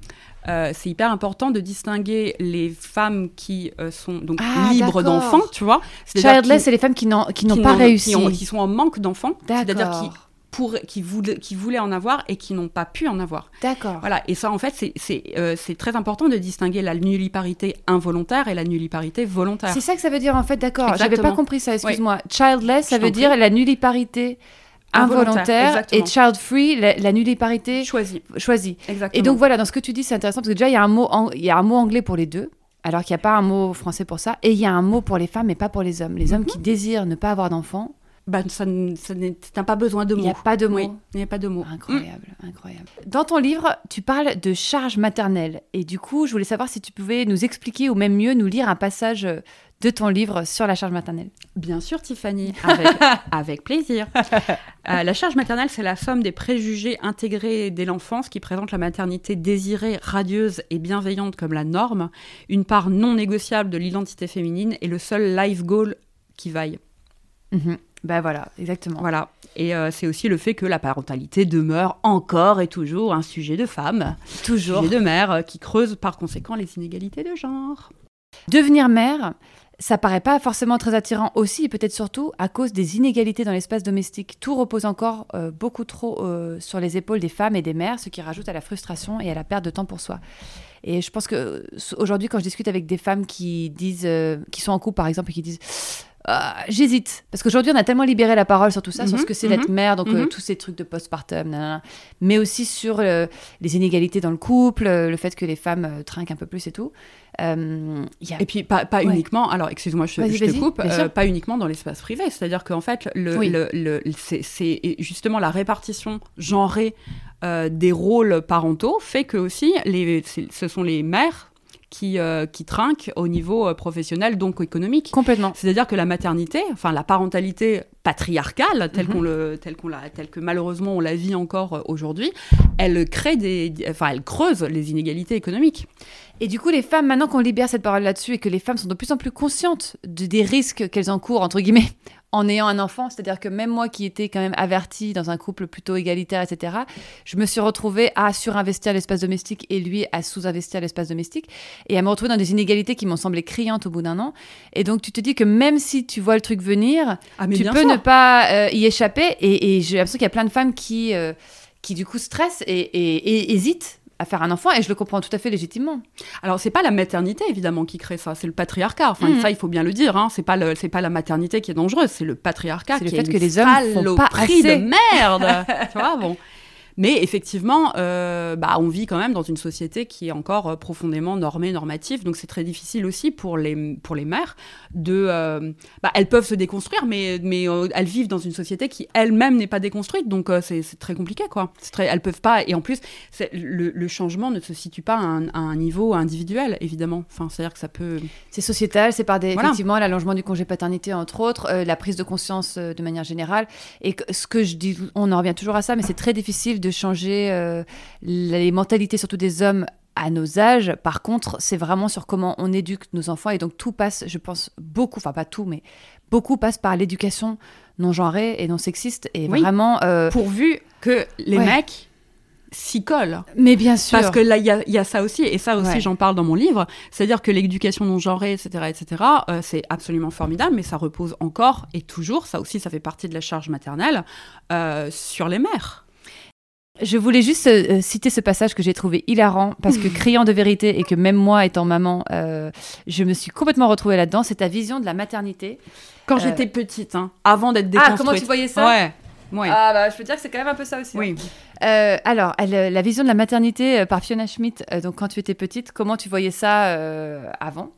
euh, c'est hyper important de distinguer les femmes qui euh, sont donc Ah, libres d'enfants, tu vois. Childless, c'est les femmes qui n'ont qui n'ont qui pas réussi. qui, ont- qui sont en manque d'enfants, c'est-à-dire qui D'accord. pour qui voulaient qui voulaient en avoir et qui n'ont pas pu en avoir. D'accord. Voilà, et ça en fait c'est c'est euh, c'est très important de distinguer la nulliparité involontaire et la nulliparité volontaire. C'est ça que ça veut dire en fait, d'accord. J'avais pas compris ça, excuse-moi. Childless, ça veut dire prie. la nulliparité Involontaire, et child free, la, la nulliparité Choisi, choisie. exactement. Et donc voilà, dans ce que tu dis, c'est intéressant parce que déjà, il y, a un mot il y a un mot anglais pour les deux, alors qu'il n'y a pas un mot français pour ça. Et il y a un mot pour les femmes, mais pas pour les hommes. Les hommes qui désirent ne pas avoir d'enfants, bah, ça, ça pas besoin de il mots. n'y a pas de mots. Oui, il n'y a pas de mots. Incroyable, incroyable. Dans ton livre, tu parles de charge maternelle. Et du coup, je voulais savoir si tu pouvais nous expliquer, ou même mieux, nous lire un passage de ton livre sur la charge maternelle. Bien sûr, Tiffany, avec, avec plaisir. Euh, la charge maternelle, c'est la somme des préjugés intégrés dès l'enfance qui présentent la maternité désirée, radieuse et bienveillante comme la norme, une part non négociable de l'identité féminine et le seul life goal qui vaille. Mhm. Ben voilà, exactement. Voilà. Et euh, c'est aussi le fait que la parentalité demeure encore et toujours un sujet de femme, Toujours. sujet de mère, euh, qui creuse par conséquent les inégalités de genre. Devenir mère, ça paraît pas forcément très attirant aussi, peut-être surtout à cause des inégalités dans l'espace domestique. Tout repose encore euh, beaucoup trop euh, sur les épaules des femmes et des mères, ce qui rajoute à la frustration et à la perte de temps pour soi. Et je pense que euh, aujourd'hui, quand je discute avec des femmes qui disent, qui sont en couple par exemple, et qui disent Ah, J'hésite. Parce qu'aujourd'hui, on a tellement libéré la parole sur tout ça, sur Mhm, ce que c'est d'être mère, donc euh, mhm. tous ces trucs de postpartum, nanana. mais aussi sur euh, les inégalités dans le couple, euh, le fait que les femmes euh, trinquent un peu plus et tout. Euh, il y a Et puis pas, pas Ouais. uniquement, alors excuse-moi, je, te coupe, euh, pas uniquement dans l'espace privé, c'est-à-dire qu'en fait, le, Oui. le- le- c'est- justement la répartition genrée euh, des rôles parentaux fait que aussi, les, ce sont les mères qui, euh, qui trinquent au niveau euh, professionnel, donc économique. complètement. C'est-à-dire que la maternité, enfin la parentalité patriarcale, telle Mhm. qu'on le, telle qu'on la, telle que malheureusement on la vit encore euh, aujourd'hui, elle crée des, enfin elle creuse les inégalités économiques. Et du coup, les femmes, maintenant qu'on libère cette parole là-dessus et que les femmes sont de plus en plus conscientes de- des risques qu'elles encourent, entre guillemets, en ayant un enfant, c'est-à-dire que même moi qui étais quand même avertie dans un couple plutôt égalitaire, etc., je me suis retrouvée à surinvestir l'espace domestique et lui à sous-investir l'espace domestique et à me retrouver dans des inégalités qui m'ont semblé criantes au bout d'un an. Et donc, tu te dis que même si tu vois le truc venir, Ah tu peux sûr. ne pas euh, y échapper. Et, et j'ai l'impression qu'il y a plein de femmes qui, euh, qui du coup, stressent et, et- et hésitent à faire un enfant. Et je le comprends tout à fait légitimement. Alors c'est pas la maternité évidemment qui crée ça, c'est le patriarcat. Enfin Mhm. ça il faut bien le dire. Hein. C'est pas le, c'est pas la maternité qui est dangereuse, c'est le patriarcat C'est le fait que les hommes font pas assez. de merde. tu vois bon. Mais effectivement, euh, bah, on vit quand même dans une société qui est encore euh, profondément normée, normative. Donc c'est très difficile aussi pour les, pour les mères de... euh, bah, elles peuvent se déconstruire, mais, mais euh, elles vivent dans une société qui elle-même n'est pas déconstruite. Donc c'est très compliqué, quoi. Très, elles peuvent pas... Et en plus, le, le changement ne se situe pas à un, à un niveau individuel, évidemment. Enfin, C'est-à-dire que ça peut... C'est sociétal, c'est par des, Voilà. effectivement l'allongement du congé paternité, entre autres, la prise de conscience de manière générale. Et que- ce que je dis, on en revient toujours à ça, mais c'est très difficile de changer euh, les mentalités, surtout des hommes, à nos âges. Par contre, c'est vraiment sur comment on éduque nos enfants. Et donc, tout passe, je pense, beaucoup, enfin pas tout, mais beaucoup passe par l'éducation non genrée et non sexiste. Et Oui. vraiment. euh, Pourvu que les Ouais. mecs s'y collent. mais bien sûr. Parce que là, il y a, il y a ça aussi, et ça aussi, Ouais. j'en parle dans mon livre, c'est-à-dire que l'éducation non genrée, etc., etc., euh, c'est absolument formidable, mais ça repose encore et toujours, ça aussi, ça fait partie de la charge maternelle, euh, sur les mères. Je voulais juste euh, citer ce passage que j'ai trouvé hilarant parce que criant de vérité et que même moi étant maman, euh, je me suis complètement retrouvée là-dedans. C'est ta vision de la maternité. Quand Euh, j'étais petite, hein, avant d'être déconstruite. Ah, comment tu voyais ça Ouais. Ah bah je peux dire que c'est quand même un peu ça aussi. hein. oui. Euh, alors, elle, euh, la vision de la maternité euh, par Fiona Schmidt, euh, donc quand tu étais petite, comment tu voyais ça euh, avant?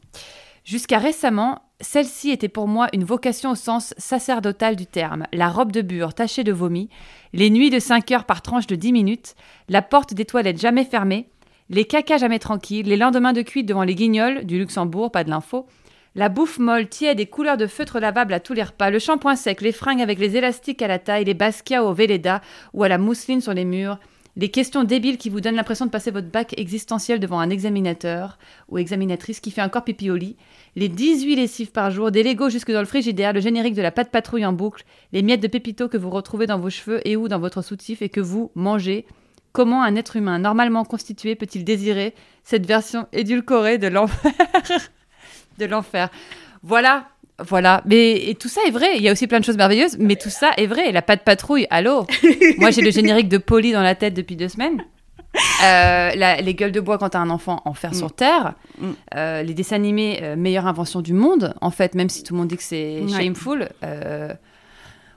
Jusqu'à récemment, celle-ci était pour moi une vocation au sens sacerdotal du terme. La robe de bure tachée de vomi, les nuits de 5 heures par tranche de 10 minutes, la porte des toilettes jamais fermée, les cacas jamais tranquilles, les lendemains de cuite devant les guignols du Luxembourg, pas de l'info, la bouffe molle, tiède et couleur de feutre lavable à tous les repas, le shampoing sec, les fringues avec les élastiques à la taille, les basquias au Véleda ou à la mousseline sur les murs, les questions débiles qui vous donnent l'impression de passer votre bac existentiel devant un examinateur ou examinatrice qui fait encore pipi au lit, les 18 lessives par jour, des Legos jusque dans le frigidaire, le générique de la pâte patrouille en boucle, les miettes de pépito que vous retrouvez dans vos cheveux et ou dans votre soutif et que vous mangez. Comment un être humain normalement constitué peut-il désirer cette version édulcorée de l'enfer? De l'enfer. Voilà, voilà. Mais et tout ça est vrai. Il y a aussi plein de choses merveilleuses, mais tout ça est vrai. La pâte patrouille, allô? Moi, j'ai le générique de Polly dans la tête depuis deux semaines. Euh, la- les gueules de bois quand t'as un enfant, enfer Mm. sur terre. Mm. Euh, les dessins animés, euh, meilleure invention du monde, en fait, même si tout le monde dit que c'est Ouais. shameful.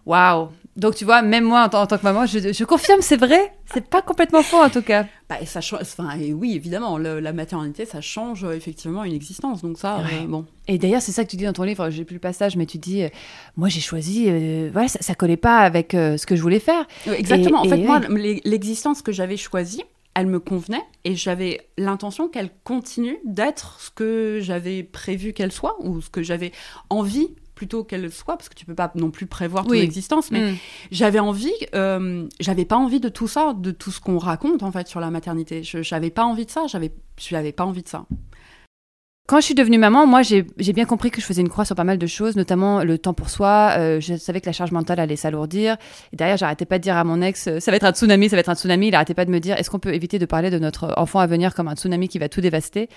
Waouh Donc tu vois, même moi en, tant- en tant que maman, je, je confirme, c'est vrai. C'est pas complètement faux en tout cas. Bah, et ça change- enfin, et oui, évidemment, le- la maternité, ça change euh, effectivement une existence. Donc ça, Ouais. euh, bon. Et d'ailleurs, c'est ça que tu dis dans ton livre, j'ai plus le passage, mais tu dis, euh, moi j'ai choisi, voilà, ça, ça collait pas avec ce que je voulais faire. Exactement. Et- en fait, et moi, l'existence que j'avais choisie, elle me convenait et j'avais l'intention qu'elle continue d'être ce que j'avais prévu qu'elle soit ou ce que j'avais envie plutôt qu'elle soit parce que tu peux pas non plus prévoir ton Oui. existence mais Mm. j'avais envie euh, j'avais pas envie de tout ça de tout ce qu'on raconte en fait sur la maternité je j'avais pas envie de ça j'avais j'avais pas envie de ça Quand je suis devenue maman, moi j'ai j'ai bien compris que je faisais une croix sur pas mal de choses, notamment le temps pour soi. euh, je savais que la charge mentale allait s'alourdir. Et derrière, j'arrêtais pas de dire à mon ex, euh, ça va être un tsunami, ça va être un tsunami. Il arrêtait pas de me dire, est-ce qu'on peut éviter de parler de notre enfant à venir comme un tsunami qui va tout dévaster?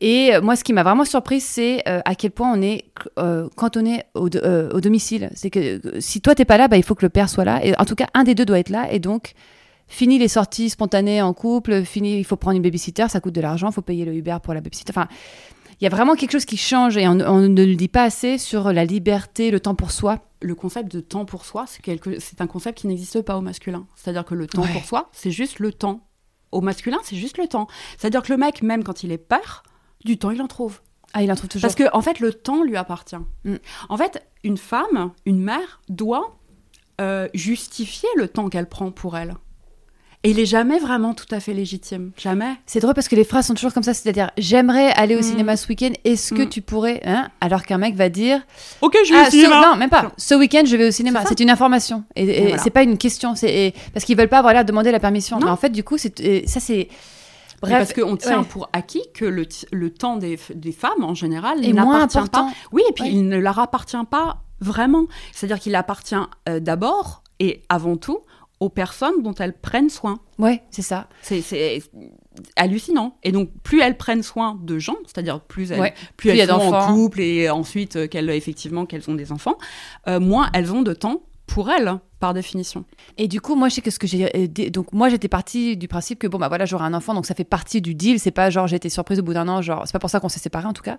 Et euh, moi, ce qui m'a vraiment surprise, c'est euh, à quel point on est euh, cantonné au, euh, au domicile. C'est que si toi t'es pas là, bah, il faut que le père soit là. Et en tout cas, un des deux doit être là. Et donc, fini les sorties spontanées en couple. Fini, il faut prendre une babysitter, ça coûte de l'argent, il faut payer le Uber pour la babysitter. Enfin, il y a vraiment quelque chose qui change et on, on ne le dit pas assez sur la liberté, le temps pour soi. le concept de temps pour soi c'est quelque un concept qui n'existe pas au masculin c'est-à-dire que le temps Ouais. pour soi c'est juste le temps au masculin c'est juste le temps c'est-à-dire que le mec même quand il est père du temps il en trouve Ah, il en trouve toujours. Parce que en fait, le temps lui appartient. Mm. En fait, une femme, une mère, doit euh, justifier le temps qu'elle prend pour elle. Et il est jamais vraiment tout à fait légitime. Jamais. C'est drôle parce que les phrases sont toujours comme ça, c'est-à-dire j'aimerais aller au Mm. cinéma ce week-end, est-ce que Mm. tu pourrais hein Alors qu'un mec va dire Ok, je Ah, ce- non, même pas. Ce week-end, je vais au cinéma. C'est une information. Et, et Et voilà. c'est pas une question. Et- parce qu'ils veulent pas avoir l'air de demander la permission. Non. Mais en fait, du coup, ça, c'est. Bref, parce qu'on tient ouais. pour acquis que le, le temps des, des femmes, en général, n'appartient important. pas. Oui, et puis Ouais. il ne leur appartient pas vraiment. C'est-à-dire qu'il appartient euh, d'abord et avant tout aux personnes dont elles prennent soin. Ouais, c'est ça. C'est- hallucinant. Et donc, plus elles prennent soin de gens, c'est-à-dire plus elles, Ouais. plus Plus elles sont en couple et ensuite euh, qu'elles effectivement qu'elles ont des enfants, euh, moins elles ont de temps pour elles, par définition. Et du coup, moi, je sais que ce que j'ai. euh, Donc, moi, j'étais partie du principe que, bon, bah voilà, j'aurai un enfant, donc ça fait partie du deal. C'est pas genre, j'ai été surprise au bout d'un an, genre, c'est pas pour ça qu'on s'est séparés, en tout cas.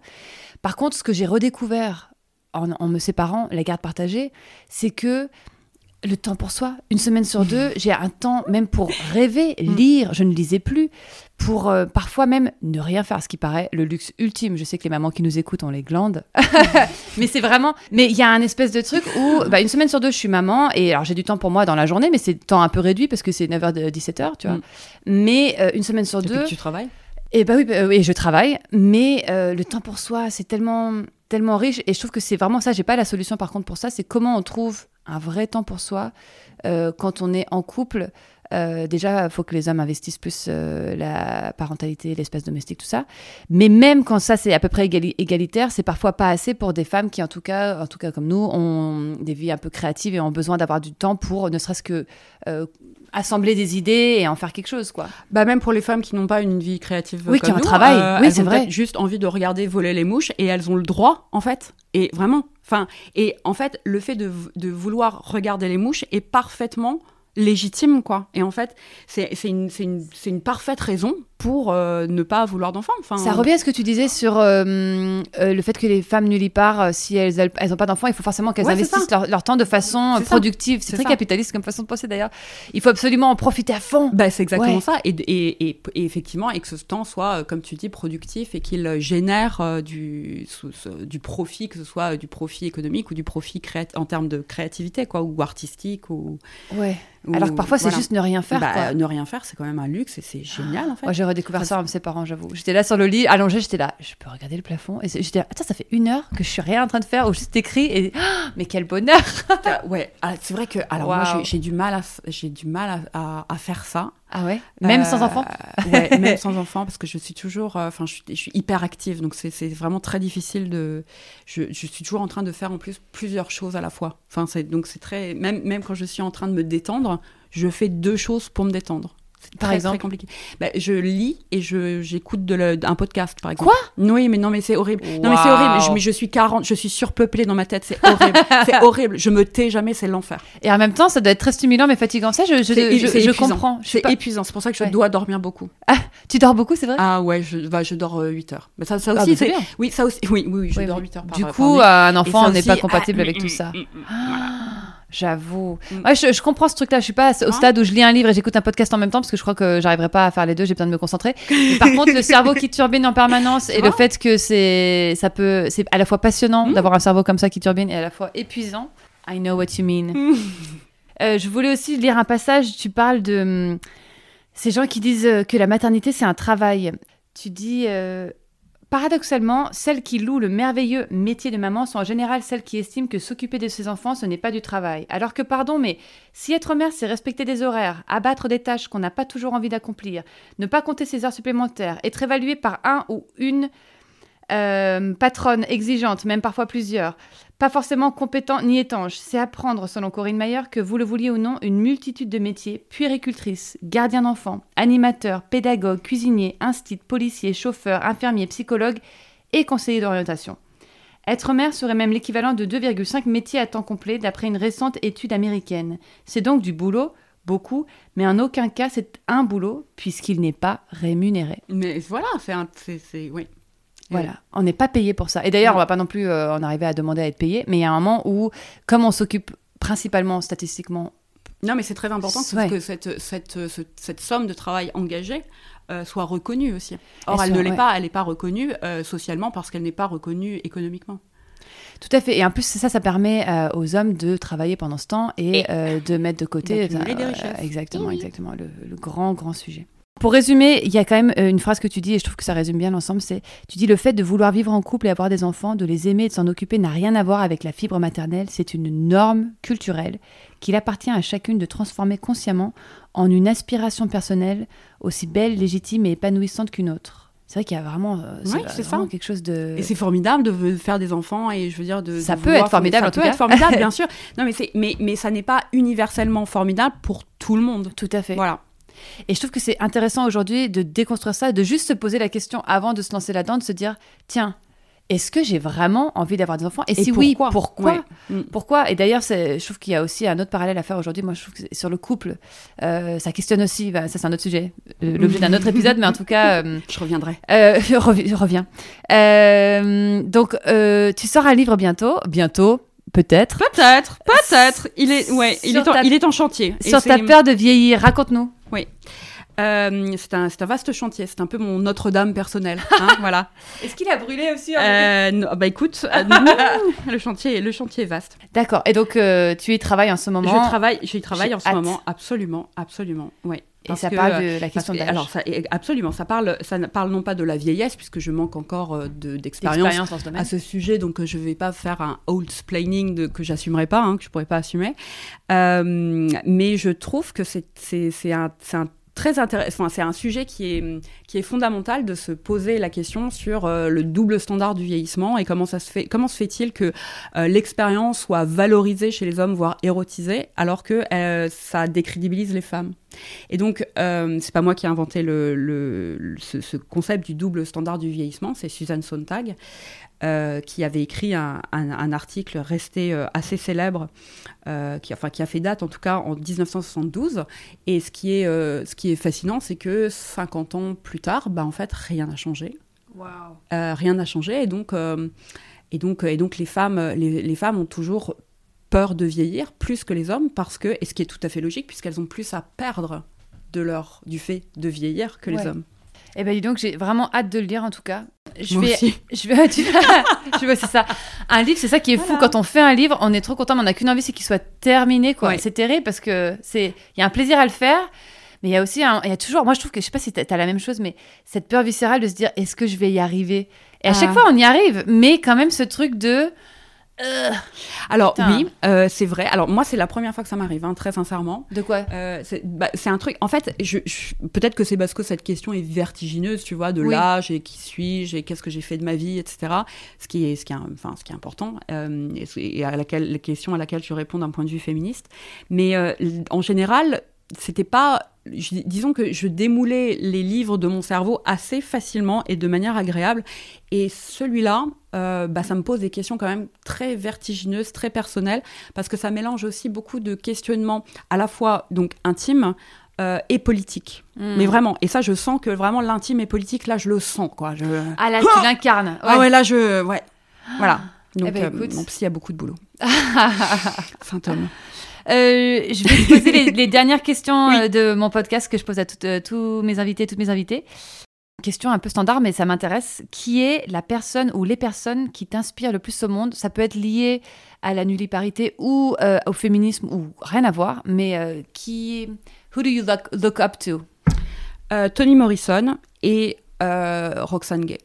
Par contre, ce que j'ai redécouvert en me séparant, la garde partagée, c'est que le temps pour soi, une semaine sur deux, j'ai un temps même pour rêver, lire, je ne lisais plus, pour euh, parfois même ne rien faire, ce qui paraît le luxe ultime. Je sais que les mamans qui nous écoutent ont les glandes, mais c'est vraiment. Mais il y a un espèce de truc où, bah, une semaine sur deux, je suis maman, et alors j'ai du temps pour moi dans la journée, mais c'est temps un peu réduit parce que c'est 9h, 17h, tu vois. Mm. Mais euh, une semaine sur Depuis deux. que tu travailles? Et bah oui, bah oui, je travaille, mais euh, le temps pour soi, c'est tellement, tellement riche. Et je trouve que c'est vraiment ça. J'ai pas la solution par contre pour ça. C'est comment on trouve un vrai temps pour soi euh, quand on est en couple. Euh, déjà, il faut que les hommes investissent plus euh, la parentalité, l'espace domestique, tout ça. Mais même quand ça c'est à peu près égali- égalitaire, c'est parfois pas assez pour des femmes qui, en tout cas, en tout cas comme nous, ont des vies un peu créatives et ont besoin d'avoir du temps pour ne serait-ce que euh, assembler des idées et en faire quelque chose, quoi. Bah même pour les femmes qui n'ont pas une vie créative Oui, comme qui ont un travail. Oui, c'est vrai. juste envie de regarder voler les mouches et elles ont le droit en fait. Et vraiment, enfin et en fait le fait de, de vouloir regarder les mouches est parfaitement légitime, quoi. Et en fait, c'est une, une, une, parfaite raison pour euh, ne pas vouloir d'enfants. Enfin, ça revient à ce que tu disais sur euh, euh, le fait que les femmes nullipares, si elles n'ont elles, pas d'enfants, il faut forcément qu'elles investissent leur, temps de façon productive. C'est très capitaliste comme façon de penser d'ailleurs. Il faut absolument en profiter à fond. Bah, c'est exactement ça. Et, et, et, effectivement, et que ce temps soit, comme tu dis, productif et qu'il génère du, du profit, que ce soit du profit économique ou du profit en termes de créativité, quoi, ou artistique. Ou... Ouais. Alors que parfois, c'est juste ne rien faire. Bah, ne rien faire, c'est quand même un luxe et c'est génial en fait. Moi, j'ai redécouvert ça avec ses parents, j'avoue. J'étais là sur le lit, allongée, j'étais là, je peux regarder le plafond. Et j'étais là, attends, ça fait une heure que je suis rien en train de faire, ou juste écrit, et mais quel bonheur Ouais, ah, c'est vrai que alors moi, j'ai du mal, à, j'ai du mal à, à, faire ça. Ah ouais? Même sans enfant? Ouais, même sans enfant, parce que je suis toujours. Euh, enfin, je, je, suis hyper active, donc c'est vraiment très difficile de. Je, je, suis toujours en train de faire en plus plusieurs choses à la fois. Enfin, donc c'est très. Même, même quand je suis en train de me détendre, je fais deux choses pour me détendre. Par très, exemple, très compliqué. Bah, je lis et je j'écoute un podcast par exemple. Quoi? Oui, mais non, mais c'est horrible. Non, mais c'est horrible. Je, je suis 40, je suis surpeuplée dans ma tête. C'est horrible. c'est horrible. Je me tais jamais, c'est l'enfer. Et en même temps, ça doit être très stimulant mais fatigant. Ça, je, je, je, je comprends. C'est épuisant. C'est pour ça que je dois dormir beaucoup. Ah, tu dors beaucoup, c'est vrai? Ah ouais, je, bah, je dors 8 euh, heures. Mais ça, ça ah, aussi, c'est Oui, ça aussi. Oui, oui, je dors 8 heures par Du coup, un enfant n'est pas compatible avec tout ça. J'avoue. Mm. je, comprends ce truc-là. Je suis pas au stade où je lis un livre et j'écoute un podcast en même temps parce que je crois que j'arriverai pas à faire les deux. J'ai besoin de me concentrer. par contre, le cerveau qui turbine en permanence et le fait que c'est, ça peut, c'est à la fois passionnant mm. d'avoir un cerveau comme ça qui turbine et à la fois épuisant. I know what you mean. Mm. Euh, je voulais aussi lire un passage. Tu parles de hum, ces gens qui disent que la maternité c'est un travail. Tu dis. Euh, Paradoxalement, celles qui louent le merveilleux métier de maman sont en général celles qui estiment que s'occuper de ses enfants, ce n'est pas du travail. Alors que, pardon, mais si être mère, c'est respecter des horaires, abattre des tâches qu'on n'a pas toujours envie d'accomplir, ne pas compter ses heures supplémentaires, être évalué par un ou une euh, patronne exigeante, même parfois plusieurs, pas forcément compétent ni étanche. C'est apprendre, selon Corinne Mayer, que vous le vouliez ou non, une multitude de métiers puéricultrice, gardien d'enfants, animateur, pédagogue, cuisinier, instit, policier, chauffeur, infirmier, psychologue et conseiller d'orientation. Être mère serait même l'équivalent de 2,5 métiers à temps complet d'après une récente étude américaine. C'est donc du boulot, beaucoup, mais en aucun cas c'est un boulot puisqu'il n'est pas rémunéré. Mais voilà, c'est un, oui. Voilà, on n'est pas payé pour ça. Et d'ailleurs, on va pas non plus euh, en arriver à demander à être payé, mais il y a un moment où, comme on s'occupe principalement statistiquement. Non, mais c'est très important que cette, cette, cette, somme de travail engagée euh, soit reconnue aussi. Or, elle, ne l'est pas, elle n'est pas reconnue euh, socialement parce qu'elle n'est pas reconnue économiquement. Tout à fait. Et en plus, ça, ça permet aux hommes de travailler pendant ce temps et, de mettre de côté. exactement, exactement. le, grand, grand sujet. Pour résumer, il y a quand même euh, une phrase que tu dis, et je trouve que ça résume bien l'ensemble, c'est, tu dis le fait de vouloir vivre en couple et avoir des enfants, de les aimer et de s'en occuper n'a rien à voir avec la fibre maternelle, c'est une norme culturelle qu'il appartient à chacune de transformer consciemment en une aspiration personnelle aussi belle, légitime et épanouissante qu'une autre. C'est vrai qu'il y a vraiment, euh, c'est ça. quelque chose de. Et c'est formidable de faire des enfants et je veux dire de. Ça peut être formidable. Ça peut être formidable, bien sûr. Non, mais c'est, mais, mais ça n'est pas universellement formidable pour tout le monde. Tout à fait. Voilà. Et je trouve que c'est intéressant aujourd'hui de déconstruire ça, de juste se poser la question avant de se lancer là-dedans, de se dire tiens, est-ce que j'ai vraiment envie d'avoir des enfants? Et, si oui, pourquoi? mm. Pourquoi? Et d'ailleurs, je trouve qu'il y a aussi un autre parallèle à faire aujourd'hui. Moi, je trouve que sur le couple, euh, ça questionne aussi. ça, c'est un autre sujet, euh, l'objet d'un autre épisode, mais en tout cas, euh, je reviendrai. je, reviens. donc, tu sors un livre bientôt, bientôt. Peut-être. Peut-être, peut-être. Il est, ouais, il est, en, il est en chantier. Sur ta peur de vieillir, raconte-nous. Oui. Euh, c'est un, un, vaste chantier, c'est un peu mon Notre-Dame personnel. Hein, voilà. Est-ce qu'il a brûlé aussi euh, Bah écoute, euh, le, chantier, le chantier est vaste. D'accord, et donc euh, tu y travailles en ce moment Je travaille, je y travaille en ce moment, absolument, absolument, oui. Et ça parle de la question d'âge. Alors, ça, absolument, ça parle, ça parle non pas de la vieillesse, puisque je manque encore d'expérience à ce sujet, donc je ne vais pas faire un old splaining de, que j'assumerai pas, hein, que je pourrais pas assumer. mais je trouve que c'est un, un très intéressant. c'est un sujet qui est, qui est fondamental de se poser la question sur euh, le double standard du vieillissement et comment ça se fait. Comment se fait-il que euh, l'expérience soit valorisée chez les hommes, voire érotisée, alors que euh, ça décrédibilise les femmes Et donc, c'est pas moi qui ai inventé le, le- ce, ce concept du double standard du vieillissement, c'est Suzanne Sontag, euh, qui avait écrit un, un- un article resté euh, assez célèbre, euh, qui, enfin, qui a fait date en tout cas en 1972. Et ce qui est, ce qui est fascinant, c'est que 50 ans plus tard, bah, en fait, rien n'a changé. Rien n'a changé et donc, et donc, et donc les, femmes, les, les femmes ont toujours peur de vieillir plus que les hommes parce que, et ce qui est tout à fait logique, puisqu'elles ont plus à perdre de leur, du fait de vieillir que les hommes. Eh ben dis donc, j'ai vraiment hâte de le lire en tout cas. Je Moi vais, aussi. je vais, tu je vois, c'est ça. Un livre, c'est ça qui est fou. Quand on fait un livre, on est trop content, mais on n'a qu'une envie, c'est qu'il soit terminé, quoi. Ouais. C'est terrible parce que c'est, il y a un plaisir à le faire, mais il y a aussi, un- il y a toujours, moi je trouve que, je sais pas si t'as as la même chose, mais cette peur viscérale de se dire, est-ce que je vais y arriver? Et à Ah. chaque fois, on y arrive, mais quand même ce truc de, euh, Alors Putain. oui, euh, c'est vrai. Alors moi, c'est la première fois que ça m'arrive, hein, très sincèrement. de quoi? Euh, c'est bah, c'est un truc. En fait, je, je- peut-être que c'est parce que cette question est vertigineuse, tu vois, de Oui. l'âge et qui suis-je et qu'est-ce que j'ai fait de ma vie, etc. Ce qui est, ce qui est, enfin, ce qui est important euh, et, à laquelle, la question à laquelle je réponds d'un point de vue féministe. Mais en général, c'était pas. Je- disons que je démoulais les livres de mon cerveau assez facilement et de manière agréable. Et celui-là, euh, bah, ça me pose des questions quand même très vertigineuses, très personnelles, parce que ça mélange aussi beaucoup de questionnements à la fois donc intimes euh, et politiques. Hmm. Mais vraiment, et ça, je sens que vraiment l'intime et politique, là, je le sens, quoi. Je... Ah là, tu l'incarnes. Ah ouais, là, je... Ouais, voilà. Donc, Eh ben, euh, mon psy a beaucoup de boulot. Homme. Euh, je vais te poser les, les dernières questions Oui. euh, de mon podcast que je pose à toutes, euh, tous mes invités, toutes mes invitées. Question un peu standard, mais ça m'intéresse. Qui est la personne ou les personnes qui t'inspirent le plus au monde? Ça peut être lié à la nulliparité ou euh, au féminisme ou rien à voir, mais euh, qui. Who do you look, look up to? Toni Morrison et Roxane Gay.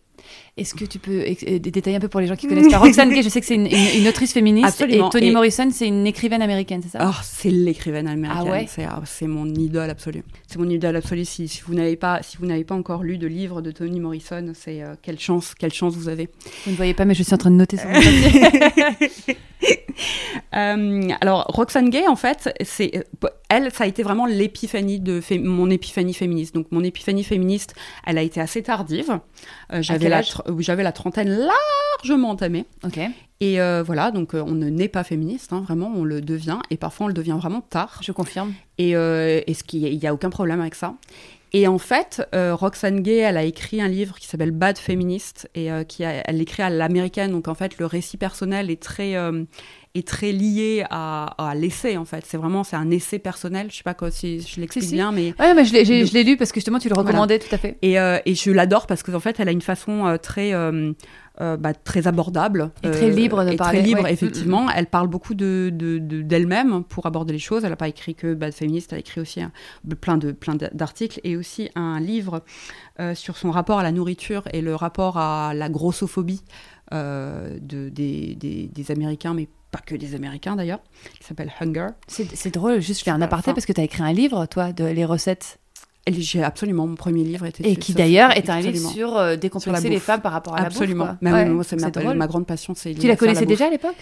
Est-ce que tu peux euh, détailler un peu pour les gens qui connaissent pas? Roxane Gay, je sais que c'est une, une- une autrice féministe Absolument. et Toni Et- Morrison, c'est une écrivaine américaine, c'est ça? Oh, c'est l'écrivaine américaine. Ah ouais? C'est, ah, c'est mon idole absolue. C'est mon idole absolue. Si, si vous n'avez pas, si vous n'avez pas encore lu de livre de Toni Morrison, c'est euh, quelle chance, quelle chance vous avez. Vous ne voyez pas, mais je suis en train de noter papier. Euh, alors Roxane Gay, en fait, c'est euh, elle, ça a été vraiment l'épiphanie de mon épiphanie féministe. Donc mon épiphanie féministe, elle a été assez tardive. Euh, j'avais quel oui, j'avais la trentaine largement entamée. ok. Et euh, voilà, donc euh, on ne naît pas féministe, hein, vraiment, on le devient, et parfois on le devient vraiment tard. Je confirme. Et, euh, et ce qui, il n'y a aucun problème avec ça. Et en fait, euh, Roxane Gay, elle a écrit un livre qui s'appelle Bad Feminist, et euh, qui a- elle l'écrit à l'américaine. Donc en fait, le récit personnel est très, euh, est très lié à, à l'essai. En fait, c'est vraiment c'est un essai personnel. Je sais pas quoi, si je l'explique Si, si. bien, mais Ouais, mais je l'ai, je lu parce que justement tu le recommandais tout à fait. et, euh, et je l'adore parce que en fait, elle a une façon euh, très euh, bah, très abordable Et très libre de et parler, Très libre, ouais. effectivement. Elle parle beaucoup de, de- de- d'elle-même pour aborder les choses. Elle n'a pas écrit que Bad Feminist, elle a écrit aussi plein de plein d'articles et aussi un livre sur son rapport à la nourriture et le rapport à la grossophobie euh, de, des, des- des Américains, mais pas que des Américains d'ailleurs, qui s'appelle Hunger. C'est, drôle, juste je fais un aparté parce que tu as écrit un livre, toi, de les recettes. Et j'ai absolument mon premier livre était Et qui d'ailleurs est un livre absolument. sur euh, décomplexer Sur les femmes par rapport à Absolument. la bouffe. Oui, Ouais, moi, c'est ma, ma grande passion, c'est Tu la connaissais déjà à l'époque?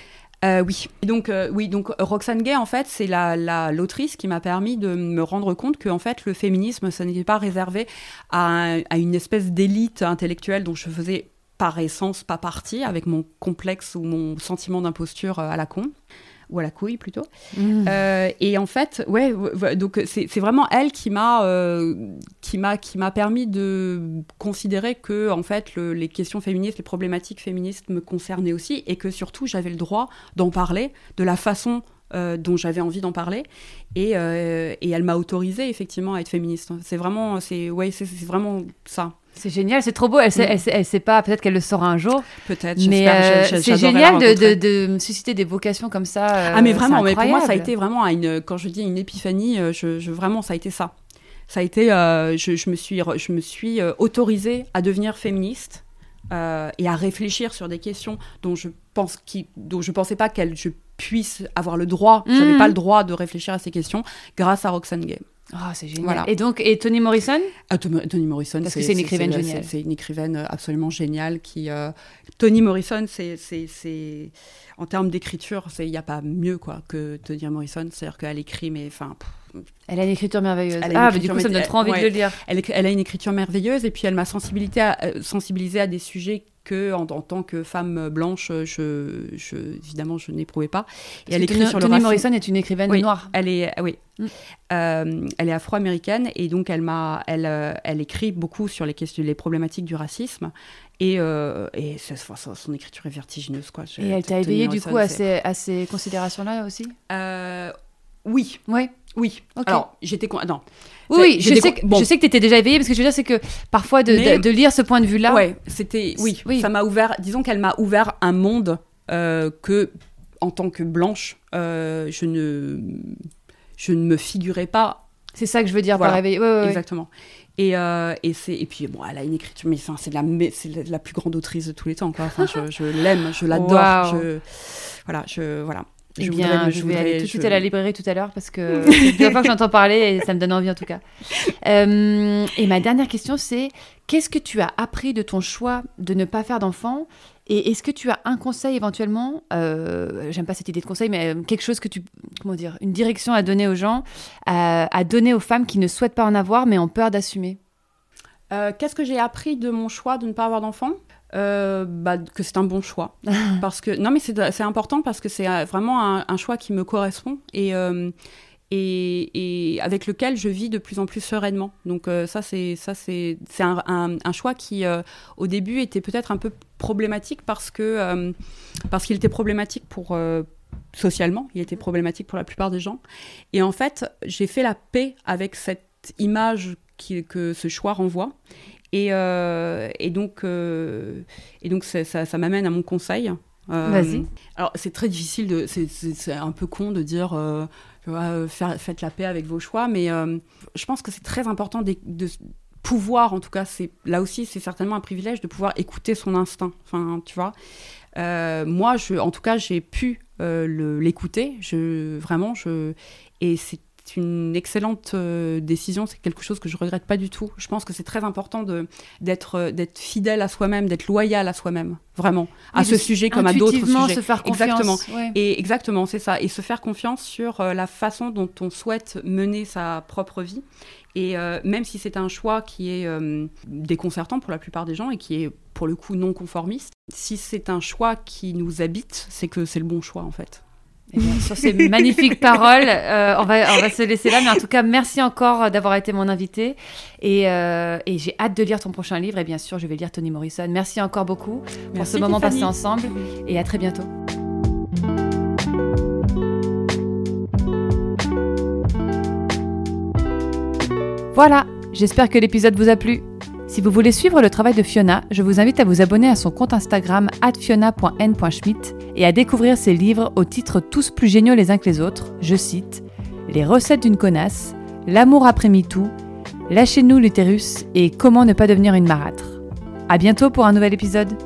Euh, oui. Et donc, euh, oui, donc Roxane Gay, en fait, c'est la, la- l'autrice qui m'a permis de me rendre compte que, en fait, le féminisme, ça n'était pas réservé à, à une espèce d'élite intellectuelle dont je faisais par essence pas partie, avec mon complexe ou mon sentiment d'imposture euh, à la con ou à la couille plutôt. Euh, et en fait, ouais, donc c'est c'est vraiment elle qui m'a euh, qui m'a qui m'a permis de considérer que en fait le- les questions féministes, les problématiques féministes me concernaient aussi et que surtout j'avais le droit d'en parler de la façon euh, dont j'avais envie d'en parler et, euh, et elle m'a autorisé effectivement à être féministe. C'est vraiment c'est ouais c'est vraiment ça C'est génial, c'est trop beau. Elle sait, Mm. elle sait, elle sait pas, peut-être qu'elle le saura un jour. peut-être. Mais euh, c'est génial de, de, susciter des vocations comme ça. Ah mais vraiment, mais pour moi ça a été vraiment une, quand je dis une épiphanie, je, je- vraiment ça a été ça. Ça a été, je, je me suis, je me suis autorisée à devenir féministe euh, et à réfléchir sur des questions dont je pense qui, dont je pensais pas qu'elle, je puisse avoir le droit, j'avais Mhm. pas le droit de réfléchir à ces questions grâce à Roxane Gay. Ah, c'est génial. Voilà. Et donc, et Toni Morrison? Ah, Toni Morrison, Parce que c'est une écrivaine géniale. C'est une écrivaine euh, absolument géniale qui. euh, Toni Morrison, c'est, c'est, c'est- en termes d'écriture, c'est- il n'y a pas mieux quoi que Toni Morrison. C'est-à-dire qu'elle écrit, mais enfin, Elle a une écriture merveilleuse. Elle a une ah, mais du écriture coup, ça me donne trop envie ouais. de le lire. elle, elle a une écriture merveilleuse et puis elle m'a sensibilisée à, euh, sensibilisée à des sujets que, en, en tant que femme blanche, je, je, évidemment, je n'éprouvais pas. Et elle Parce écrit sur le. Morrison est une écrivaine Oui. noire. Elle est, oui, Mm. Euh, elle est afro-américaine et donc elle m'a, elle, euh, elle écrit beaucoup sur les questions, les problématiques du racisme et, euh, et son écriture est vertigineuse quoi. Je- Et elle t'a Toni éveillé du coup à ces, à ces considérations-là aussi? Euh, oui, Oui. Oui. Alors j'étais, con- non, Oui, je sais, que, bon. je sais que tu étais déjà éveillée, parce que je veux dire, c'est que parfois de, Mais- de, de lire ce point de vue-là, Ouais, c'était oui, Oui. ça m'a ouvert. Disons qu'elle m'a ouvert un monde euh, que, en tant que blanche, euh, je ne, je ne me figurais pas c'est ça que je veux dire Voilà. par. Ouais, ouais, exactement. Et, euh, et c'est et puis bon, elle a une écriture, mais enfin c'est la la, plus grande autrice de tous les temps quoi. Enfin, je, l'aime, je l'adore. Je voilà, je voilà. Eh Je bien, voudrais je, vais voudrais- aller tout de suite à la librairie tout à l'heure parce que c'est la première fois que j'entends parler et ça me donne envie en tout cas. Euh, et ma dernière question, c'est qu'est-ce que tu as appris de ton choix de ne pas faire d'enfant et est-ce que tu as un conseil éventuellement, euh, j'aime pas cette idée de conseil, mais euh, quelque chose que tu, comment dire, une direction à donner aux gens, à, à donner aux femmes qui ne souhaitent pas en avoir mais ont peur d'assumer? Euh, Qu'est-ce que j'ai appris de mon choix de ne pas avoir d'enfant? Euh, bah, que c'est un bon choix. parce que non, mais c'est important parce que c'est euh, vraiment un, un choix qui me correspond et, euh, et, et avec lequel je vis de plus en plus sereinement. Donc euh, ça, c'est ça, c'est c'est un, un- un choix qui au début était peut-être un peu problématique parce que parce qu'il était problématique pour socialement, il était problématique pour la plupart des gens. Et en fait, j'ai fait la paix avec cette image qui- que ce choix renvoie. Et, euh, et donc, euh, et donc ça, ça- ça m'amène à mon conseil. Euh, Vas-y. Alors, c'est très difficile, de, c'est, un peu con de dire faire- faites la paix avec vos choix, mais je pense que c'est très important de, de pouvoir, en tout cas, c'est, là aussi, c'est certainement un privilège de pouvoir écouter son instinct. Enfin, tu vois. Euh, moi, je, en tout cas, j'ai pu euh, l'écouter. Je, vraiment, je, et c'est une excellente euh, décision. C'est quelque chose que je regrette pas du tout. Je pense que c'est très important d'être euh, d'être fidèle à soi-même, d'être loyal à soi-même, vraiment, à ce sujet comme à d'autres Intuitivement, sujets. se faire confiance. Exactement. ouais. Et exactement, c'est ça. Et se faire confiance sur euh, la façon dont on souhaite mener sa propre vie. Et euh, même si c'est un choix qui est déconcertant pour la plupart des gens et qui est pour le coup non conformiste, si c'est un choix qui nous habite, c'est que c'est le bon choix en fait. Bien, sur ces magnifiques paroles, euh, on, va, on va se laisser là. Mais en tout cas, merci encore d'avoir été mon invité. Et, euh, et j'ai hâte de lire ton prochain livre. Et bien sûr, je vais lire Toni Morrison. Merci encore beaucoup pour ce moment passé ensemble. Et à très bientôt. Voilà, j'espère que l'épisode vous a plu. Si vous voulez suivre le travail de Fiona, je vous invite à vous abonner à son compte Instagram fiona.n.schmidt et à découvrir ses livres au titre tous plus géniaux les uns que les autres. Je cite Les recettes d'une connasse, L'amour après MeToo, Lâchez-nous l'utérus et Comment ne pas devenir une marâtre. À bientôt pour un nouvel épisode.